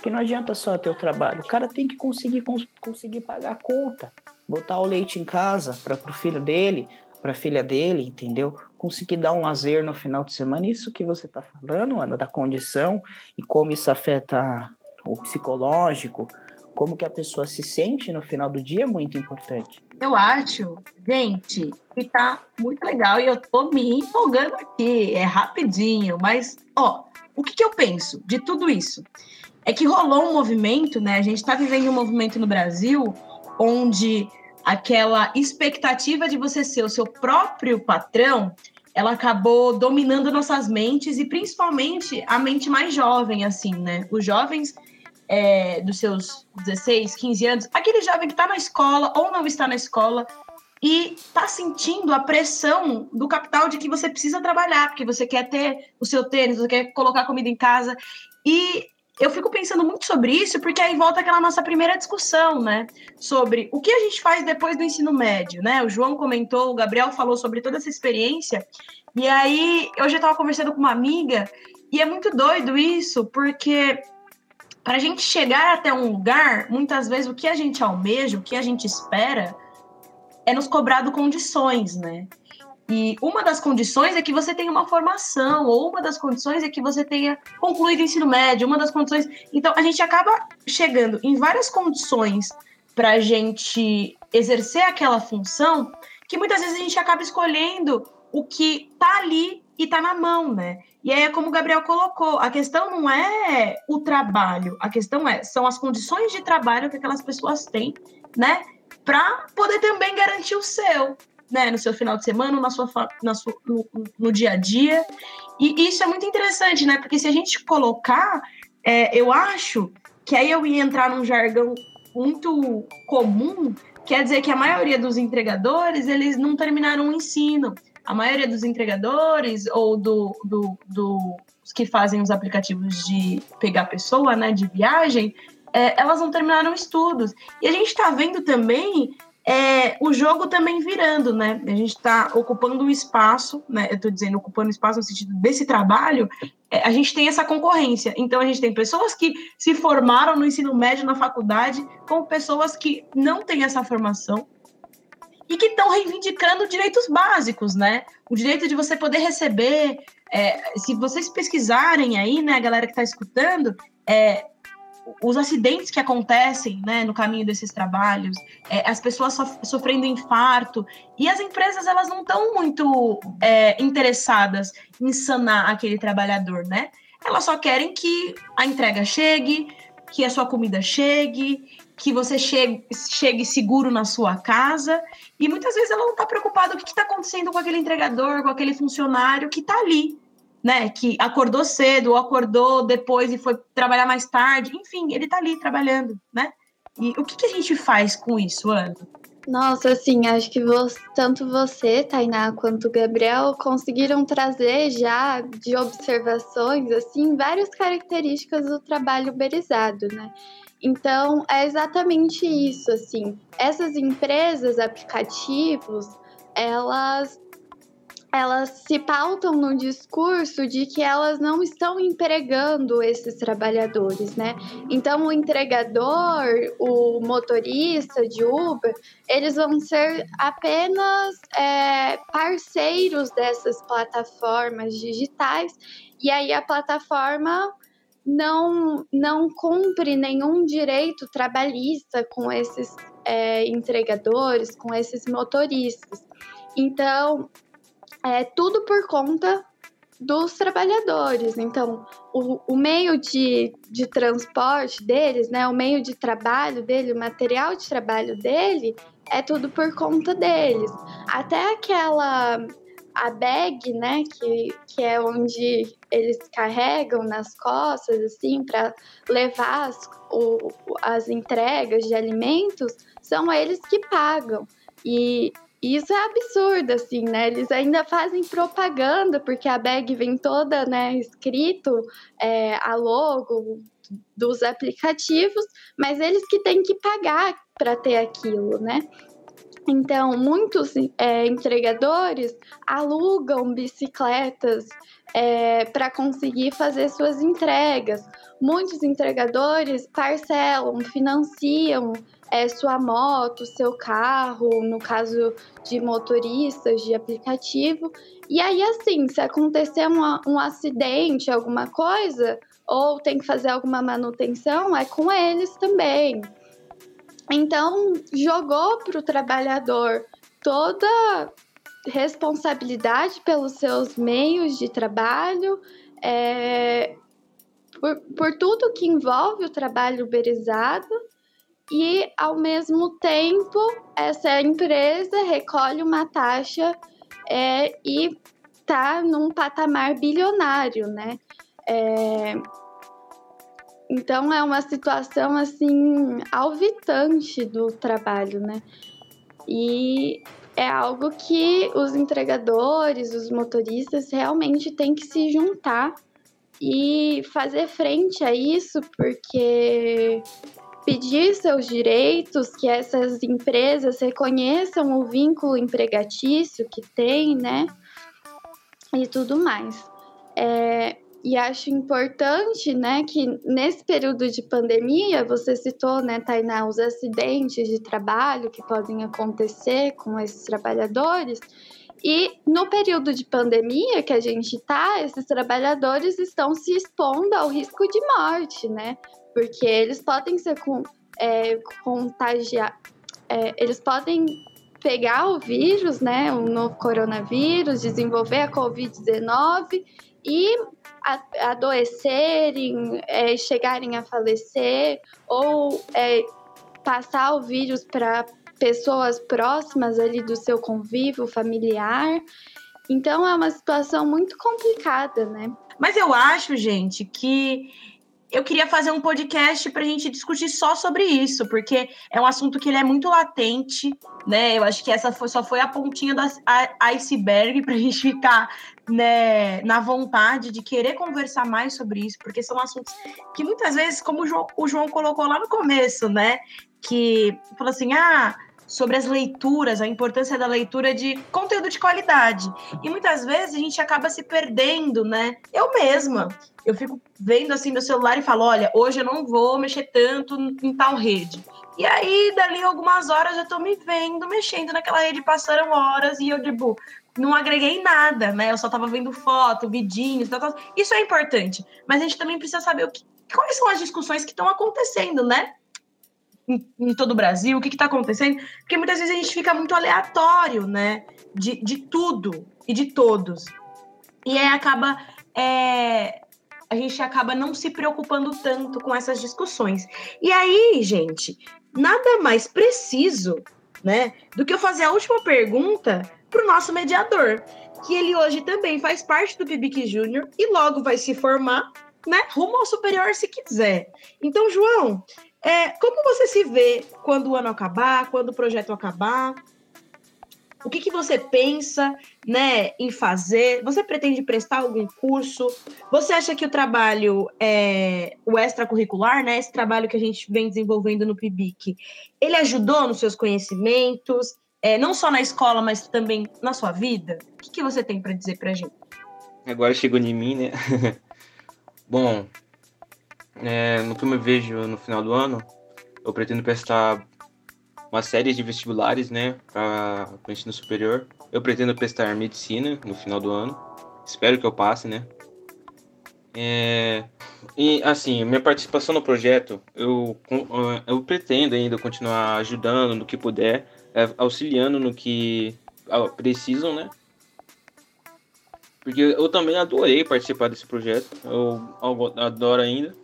Porque não adianta só ter o trabalho. O cara tem que conseguir, cons conseguir pagar a conta, botar o leite em casa para o filho dele, para a filha dele, entendeu? Conseguir dar um lazer no final de semana. Isso que você está falando, Ana, da condição e como isso afeta o psicológico, como que a pessoa se sente no final do dia é muito importante. Eu acho, gente, que tá muito legal e eu tô me empolgando aqui, é rapidinho, mas, ó, o que, que eu penso de tudo isso? É que rolou um movimento, né? A gente está vivendo um movimento no Brasil onde aquela expectativa de você ser o seu próprio patrão, ela acabou dominando nossas mentes e principalmente a mente mais jovem, assim, né? Os jovens é, dos seus 16, 15 anos, aquele jovem que está na escola ou não está na escola e está sentindo a pressão do capital de que você precisa trabalhar, porque você quer ter o seu tênis, você quer colocar comida em casa. E eu fico pensando muito sobre isso, porque aí volta aquela nossa primeira discussão, né? Sobre o que a gente faz depois do ensino médio, né? O João comentou, o Gabriel falou sobre toda essa experiência. E aí, eu já estava conversando com uma amiga, e é muito doido isso, porque para a gente chegar até um lugar, muitas vezes o que a gente almeja, o que a gente espera, é nos cobrado condições, né? E uma das condições é que você tenha uma formação, ou uma das condições é que você tenha concluído o ensino médio, uma das condições. Então, a gente acaba chegando em várias condições para a gente exercer aquela função, que muitas vezes a gente acaba escolhendo o que tá ali e tá na mão, né? E aí é como o Gabriel colocou, a questão não é o trabalho, a questão é são as condições de trabalho que aquelas pessoas têm, né? Para poder também garantir o seu né, no seu final de semana, na sua, na sua, no, no dia a dia. E isso é muito interessante, né? Porque se a gente colocar, é, eu acho que aí eu ia entrar num jargão muito comum, quer dizer que a maioria dos entregadores, eles não terminaram o ensino. A maioria dos entregadores ou do, do, do que fazem os aplicativos de pegar pessoa, né, de viagem, é, elas não terminaram estudos. E a gente está vendo também é, o jogo também virando, né? A gente está ocupando um espaço, né? Eu estou dizendo ocupando espaço no sentido desse trabalho, é, a gente tem essa concorrência. Então a gente tem pessoas que se formaram no ensino médio, na faculdade, com pessoas que não têm essa formação e que estão reivindicando direitos básicos, né? O direito de você poder receber. É, se vocês pesquisarem aí, né, a galera que está escutando, é, os acidentes que acontecem né, no caminho desses trabalhos, é, as pessoas sof sofrendo infarto, e as empresas elas não estão muito é, interessadas em sanar aquele trabalhador, né? Elas só querem que a entrega chegue, que a sua comida chegue, que você chegue, chegue seguro na sua casa, e muitas vezes ela não está preocupada o que está acontecendo com aquele entregador, com aquele funcionário que está ali, né, que acordou cedo ou acordou depois e foi trabalhar mais tarde, enfim, ele está ali trabalhando, né? E o que, que, a gente faz com isso, Ana? Nossa, assim, acho que você, tanto você, Tainá, quanto o Gabriel conseguiram trazer já de observações, assim, várias características do trabalho uberizado, né? Então, é exatamente isso, assim. Essas empresas, aplicativos, elas elas se pautam no discurso de que elas não estão empregando esses trabalhadores, né? Então, o entregador, o motorista de Uber, eles vão ser apenas é, parceiros dessas plataformas digitais, e aí a plataforma não, não cumpre nenhum direito trabalhista com esses é, entregadores, com esses motoristas. Então, é tudo por conta dos trabalhadores. Então, o, o meio de, de transporte deles, né, o meio de trabalho dele, o material de trabalho dele, é tudo por conta deles. Até aquela a bag, né, que, que é onde eles carregam nas costas, assim, para levar as, o, as entregas de alimentos, são eles que pagam. E isso é absurdo, assim, né? Eles ainda fazem propaganda, porque a bag vem toda, né, escrito é, a logo dos aplicativos, mas eles que têm que pagar para ter aquilo, né? Então, muitos é, entregadores alugam bicicletas é, para conseguir fazer suas entregas. Muitos entregadores parcelam, financiam é, sua moto, seu carro, no caso de motoristas de aplicativo. E aí, assim, se acontecer um, um acidente, alguma coisa, ou tem que fazer alguma manutenção, é com eles também. Então, jogou para o trabalhador toda responsabilidade pelos seus meios de trabalho, é, por, por tudo que envolve o trabalho uberizado e, ao mesmo tempo, essa empresa recolhe uma taxa é, e está num patamar bilionário, né? É, então é uma situação assim alvitante do trabalho, né? E é algo que os entregadores, os motoristas realmente têm que se juntar e fazer frente a isso, porque pedir seus direitos, que essas empresas reconheçam o vínculo empregatício que tem, né? E tudo mais. É, e acho importante, né, que nesse período de pandemia, você citou, né, Tainá, os acidentes de trabalho que podem acontecer com esses trabalhadores. E no período de pandemia que a gente está, esses trabalhadores estão se expondo ao risco de morte, né? Porque eles podem ser com, é, contagiar, é, eles podem pegar o vírus, né, o novo coronavírus, desenvolver a Covid-19 e adoecerem, é, chegarem a falecer ou é, passar o vírus para pessoas próximas ali do seu convívio familiar. Então é uma situação muito complicada, né? Mas eu acho, gente, que eu queria fazer um podcast para a gente discutir só sobre isso, porque é um assunto que ele é muito latente, né? Eu acho que essa foi, só foi a pontinha do iceberg para a gente ficar né, na vontade de querer conversar mais sobre isso, porque são assuntos que muitas vezes, como o João, o João colocou lá no começo, né? Que falou assim: ah, sobre as leituras, a importância da leitura de conteúdo de qualidade. E muitas vezes a gente acaba se perdendo, né? Eu mesma, eu fico vendo assim meu celular e falo, olha, hoje eu não vou mexer tanto em tal rede. E aí, dali algumas horas, eu tô me vendo mexendo naquela rede, passaram horas e eu, tipo, não agreguei nada, né? Eu só tava vendo foto, vidinhos, tal, tal. Isso é importante. Mas a gente também precisa saber o que, quais são as discussões que estão acontecendo, né? Em, em todo o Brasil, o que está acontecendo, porque muitas vezes a gente fica muito aleatório, né? De, de tudo e de todos. E aí acaba. É, a gente acaba não se preocupando tanto com essas discussões. E aí, gente, nada mais preciso, né, do que eu fazer a última pergunta para o nosso mediador, que ele hoje também faz parte do PIBIC Júnior e logo vai se formar, né, rumo ao superior se quiser. Então, João, É, como você se vê quando o ano acabar, quando o projeto acabar? O que, que você pensa né, em fazer? Você pretende prestar algum curso? Você acha que o trabalho, é, o extracurricular, né, esse trabalho que a gente vem desenvolvendo no PIBIC, ele ajudou nos seus conhecimentos, é, não só na escola, mas também na sua vida? O que, que você tem para dizer para a gente? Agora chegou em mim, né? Bom, é, no me vejo no final do ano, eu pretendo prestar uma série de vestibulares, né, para o ensino superior. Eu pretendo prestar medicina no final do ano. Espero que eu passe, né? É, e assim, minha participação no projeto, eu, eu pretendo ainda continuar ajudando no que puder, é, auxiliando no que precisam, né? Porque eu também adorei participar desse projeto, eu adoro ainda,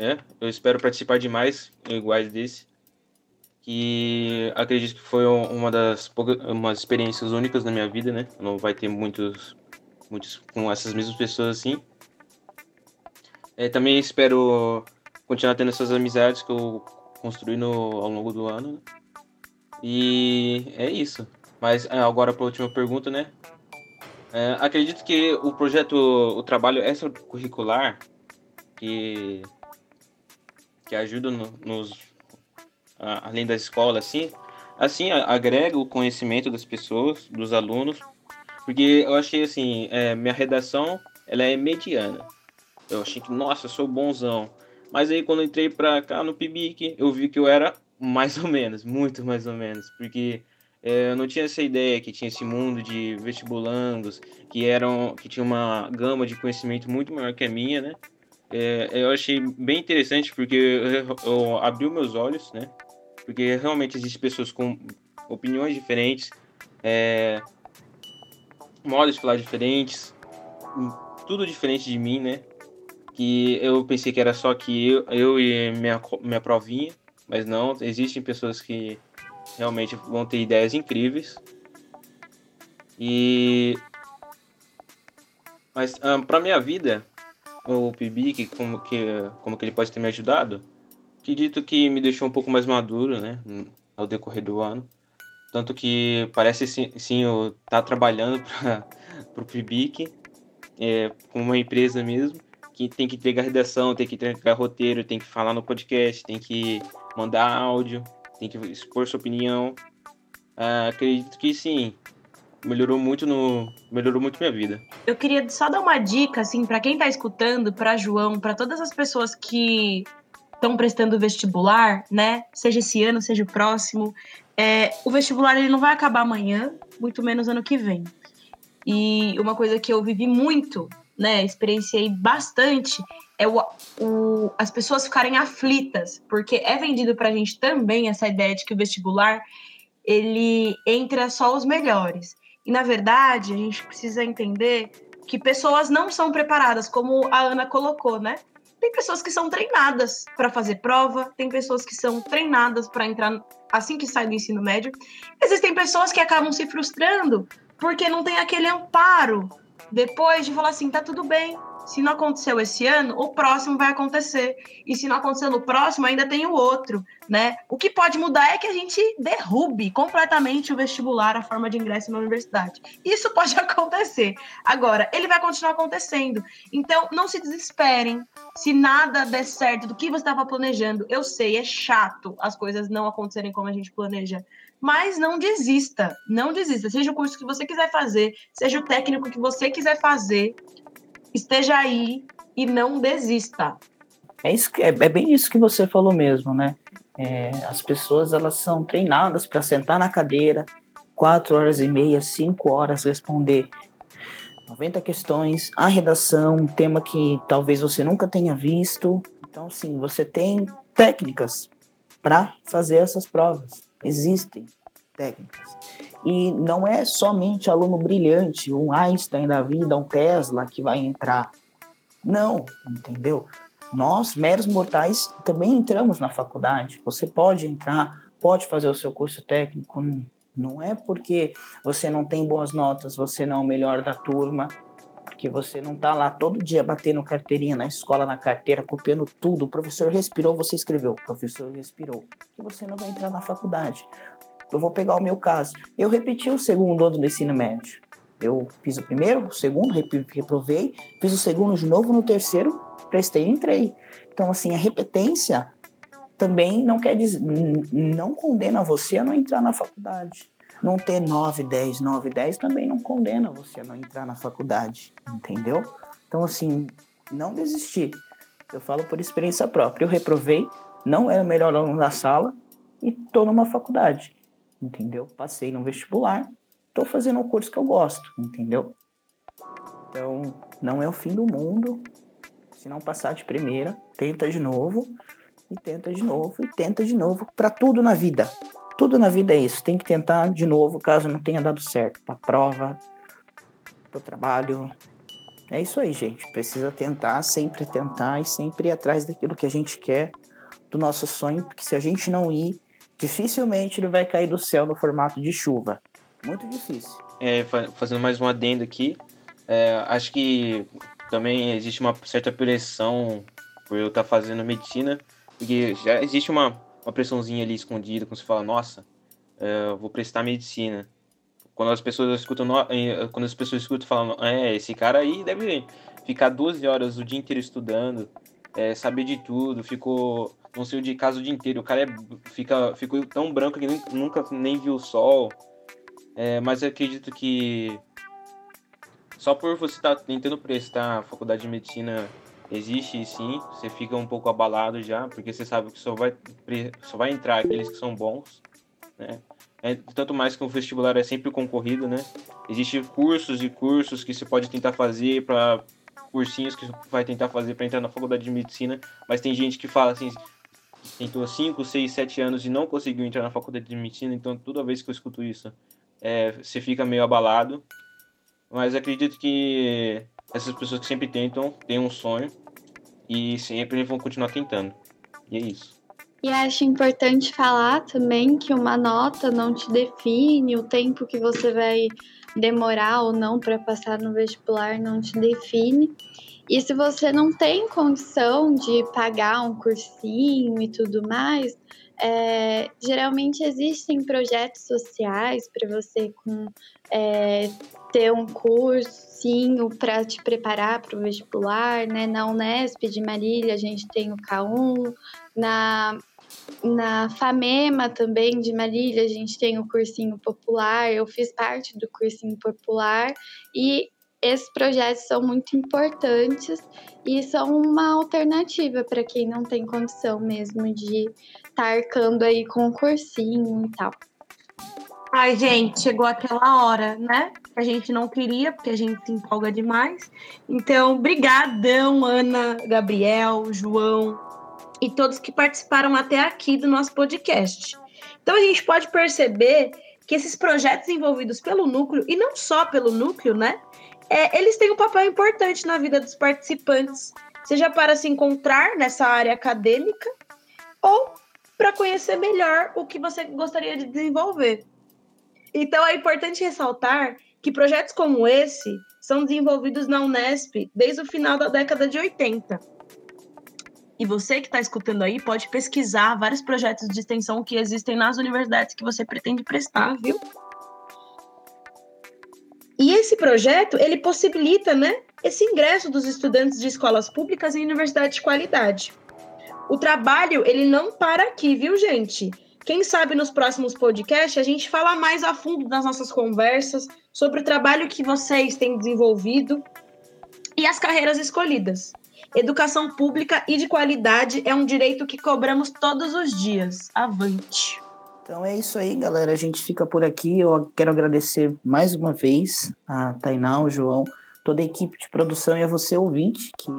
né? Eu espero participar de mais iguais desse que acredito que foi uma das poucas, umas experiências únicas na minha vida, né? Não vai ter muitos, muitos com essas mesmas pessoas assim. É, também espero continuar tendo essas amizades que eu construí no, ao longo do ano. Né? E é isso. Mas é, agora para a última pergunta, né? É, acredito que o projeto, o trabalho extracurricular que que ajuda no, nos além da escola, assim, assim agrega o conhecimento das pessoas, dos alunos, porque eu achei assim, é, minha redação ela é mediana. Eu achei que, nossa, eu sou bonzão. Mas aí quando entrei pra cá no PIBIC, eu vi que eu era mais ou menos, muito mais ou menos, porque é, eu não tinha essa ideia que tinha esse mundo de vestibulandos, que eram, que tinha uma gama de conhecimento muito maior que a minha, né? É, eu achei bem interessante porque eu, eu abri meus olhos, né? porque realmente existem pessoas com opiniões diferentes, é, modos de falar diferentes, tudo diferente de mim, né? Que eu pensei que era só que eu, eu e minha, minha provinha, mas não, existem pessoas que realmente vão ter ideias incríveis. E mas um, ah, para minha vida, o PIBIC, como que como que ele pode ter me ajudado? acredito que me deixou um pouco mais maduro, né, ao decorrer do ano. Tanto que parece sim, sim eu tá trabalhando para o PIBIC, é, com uma empresa mesmo, que tem que entregar redação, tem que entregar roteiro, tem que falar no podcast, tem que mandar áudio, tem que expor sua opinião. Ah, acredito que sim, melhorou muito no melhorou muito minha vida. Eu queria só dar uma dica assim para quem está escutando, para João, para todas as pessoas que estão prestando vestibular, né? Seja esse ano, seja o próximo. É, o vestibular ele não vai acabar amanhã, muito menos ano que vem. E uma coisa que eu vivi muito, né, experienciei bastante, é o, o, as pessoas ficarem aflitas, porque é vendido para a gente também essa ideia de que o vestibular ele entra só os melhores. E na verdade, a gente precisa entender que pessoas não são preparadas, como a Ana colocou, né? Tem pessoas que são treinadas para fazer prova, tem pessoas que são treinadas para entrar assim que sai do ensino médio. Existem pessoas que acabam se frustrando porque não tem aquele amparo depois de falar assim, tá tudo bem, se não aconteceu esse ano, o próximo vai acontecer. E se não acontecer no próximo, ainda tem o outro, né? O que pode mudar é que a gente derrube completamente o vestibular, a forma de ingresso na universidade. Isso pode acontecer. Agora, ele vai continuar acontecendo. Então, não se desesperem. Se nada der certo do que você estava planejando, eu sei, é chato as coisas não acontecerem como a gente planeja mas não desista, não desista. Seja o curso que você quiser fazer, seja o técnico que você quiser fazer, esteja aí e não desista. É, isso, é, é bem isso que você falou mesmo, né? É, as pessoas elas são treinadas para sentar na cadeira, quatro horas e meia, cinco horas responder 90 questões, a redação, um tema que talvez você nunca tenha visto. Então, sim, você tem técnicas para fazer essas provas. Existem técnicas. E não é somente aluno brilhante, um Einstein da vida, um Tesla que vai entrar. Não, entendeu? Nós, meros mortais, também entramos na faculdade. Você pode entrar, pode fazer o seu curso técnico. Não é porque você não tem boas notas, você não é o melhor da turma, Porque você não tá lá todo dia batendo carteirinha na escola, na carteira, copiando tudo. O professor respirou, você escreveu. O professor respirou. E você não vai entrar na faculdade. Eu vou pegar o meu caso. Eu repeti o segundo ano do ensino médio. Eu fiz o primeiro, o segundo, reprovei, fiz o segundo de novo, no terceiro, prestei e entrei. Então, assim, a repetência também não quer dizer, não condena você a não entrar na faculdade. Não ter 9, 10, 9, 10 também não condena você a não entrar na faculdade, entendeu? Então, assim, não desistir. Eu falo por experiência própria. Eu reprovei, não era o melhor aluno da sala e tô numa faculdade, entendeu? Passei no vestibular, tô fazendo o curso que eu gosto, entendeu? Então, não é o fim do mundo. Se não passar de primeira, tenta de novo, e tenta de novo, e tenta de novo, para tudo na vida. Tudo na vida é isso, tem que tentar de novo caso não tenha dado certo. Para prova, para trabalho. É isso aí, gente. Precisa tentar, sempre tentar e sempre ir atrás daquilo que a gente quer, do nosso sonho, porque se a gente não ir, dificilmente ele vai cair do céu no formato de chuva. Muito difícil. É, fazendo mais um adendo aqui, é, acho que também existe uma certa pressão por eu estar fazendo medicina, porque já existe uma uma pressãozinha ali escondida, quando você fala, nossa, uh, vou prestar medicina. Quando as pessoas escutam, eh, quando as pessoas escutam falam, é, esse cara aí deve ficar 12 horas o dia inteiro estudando, é, saber de tudo, ficou, sei o de casa o dia inteiro, o cara é, fica, ficou tão branco que nunca nem viu o sol. É, mas eu acredito que só por você estar tá tentando prestar a faculdade de medicina existe sim, você fica um pouco abalado já, porque você sabe que só vai, só vai entrar aqueles que são bons, né? É, tanto mais que o vestibular é sempre concorrido, né? Existem cursos e cursos que você pode tentar fazer para cursinhos que vai tentar fazer para entrar na faculdade de medicina, mas tem gente que fala assim, tentou 5, 6, 7 anos e não conseguiu entrar na faculdade de medicina, então toda vez que eu escuto isso, é, você fica meio abalado. Mas acredito que essas pessoas que sempre tentam têm um sonho e sempre vão continuar tentando. E é isso. E acho importante falar também que uma nota não te define, o tempo que você vai demorar ou não para passar no vestibular não te define. E se você não tem condição de pagar um cursinho e tudo mais, é, geralmente existem projetos sociais para você com, é, ter um cursinho para te preparar para o vestibular, né? Na Unesp de Marília a gente tem o K1, na na FAMEMA também de Marília a gente tem o cursinho popular. Eu fiz parte do cursinho popular e esses projetos são muito importantes e são uma alternativa para quem não tem condição mesmo de estar tá arcando aí com o cursinho e tal. Ai, gente, chegou aquela hora, né? A gente não queria, porque a gente se empolga demais. Então, brigadão, Ana, Gabriel, João e todos que participaram até aqui do nosso podcast. Então, a gente pode perceber que esses projetos envolvidos pelo núcleo, e não só pelo núcleo, né? É, eles têm um papel importante na vida dos participantes, seja para se encontrar nessa área acadêmica ou para conhecer melhor o que você gostaria de desenvolver. Então é importante ressaltar que projetos como esse são desenvolvidos na Unesp desde o final da década de 80. E você que está escutando aí pode pesquisar vários projetos de extensão que existem nas universidades que você pretende prestar, viu? E esse projeto, ele possibilita, né, esse ingresso dos estudantes de escolas públicas em universidades de qualidade. O trabalho, ele não para aqui, viu, gente? Quem sabe nos próximos podcasts a gente fala mais a fundo das nossas conversas sobre o trabalho que vocês têm desenvolvido e as carreiras escolhidas. Educação pública e de qualidade é um direito que cobramos todos os dias. Avante! Então é isso aí, galera. A gente fica por aqui. Eu quero agradecer mais uma vez a Tainá, o João, toda a equipe de produção e a você, ouvinte, que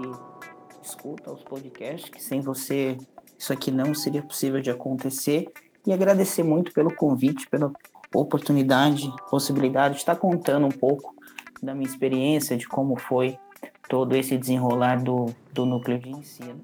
escuta os podcasts, que sem você isso aqui não seria possível de acontecer e agradecer muito pelo convite, pela oportunidade, possibilidade de estar contando um pouco da minha experiência, de como foi todo esse desenrolar do, do núcleo de ensino,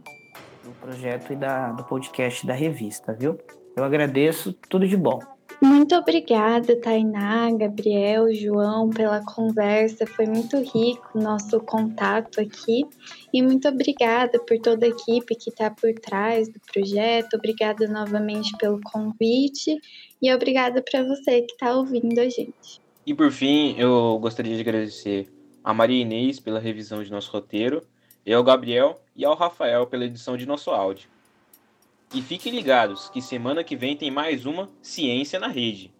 do projeto e da, do podcast da revista, viu? Eu agradeço, tudo de bom. Muito obrigada, Tainá, Gabriel, João, pela conversa. Foi muito rico o nosso contato aqui. E muito obrigada por toda a equipe que está por trás do projeto. Obrigada novamente pelo convite. E obrigada para você que está ouvindo a gente. E por fim, eu gostaria de agradecer a Maria Inês pela revisão de nosso roteiro, e ao Gabriel e ao Rafael pela edição de nosso áudio. E fiquem ligados que semana que vem tem mais uma Ciência na Rede.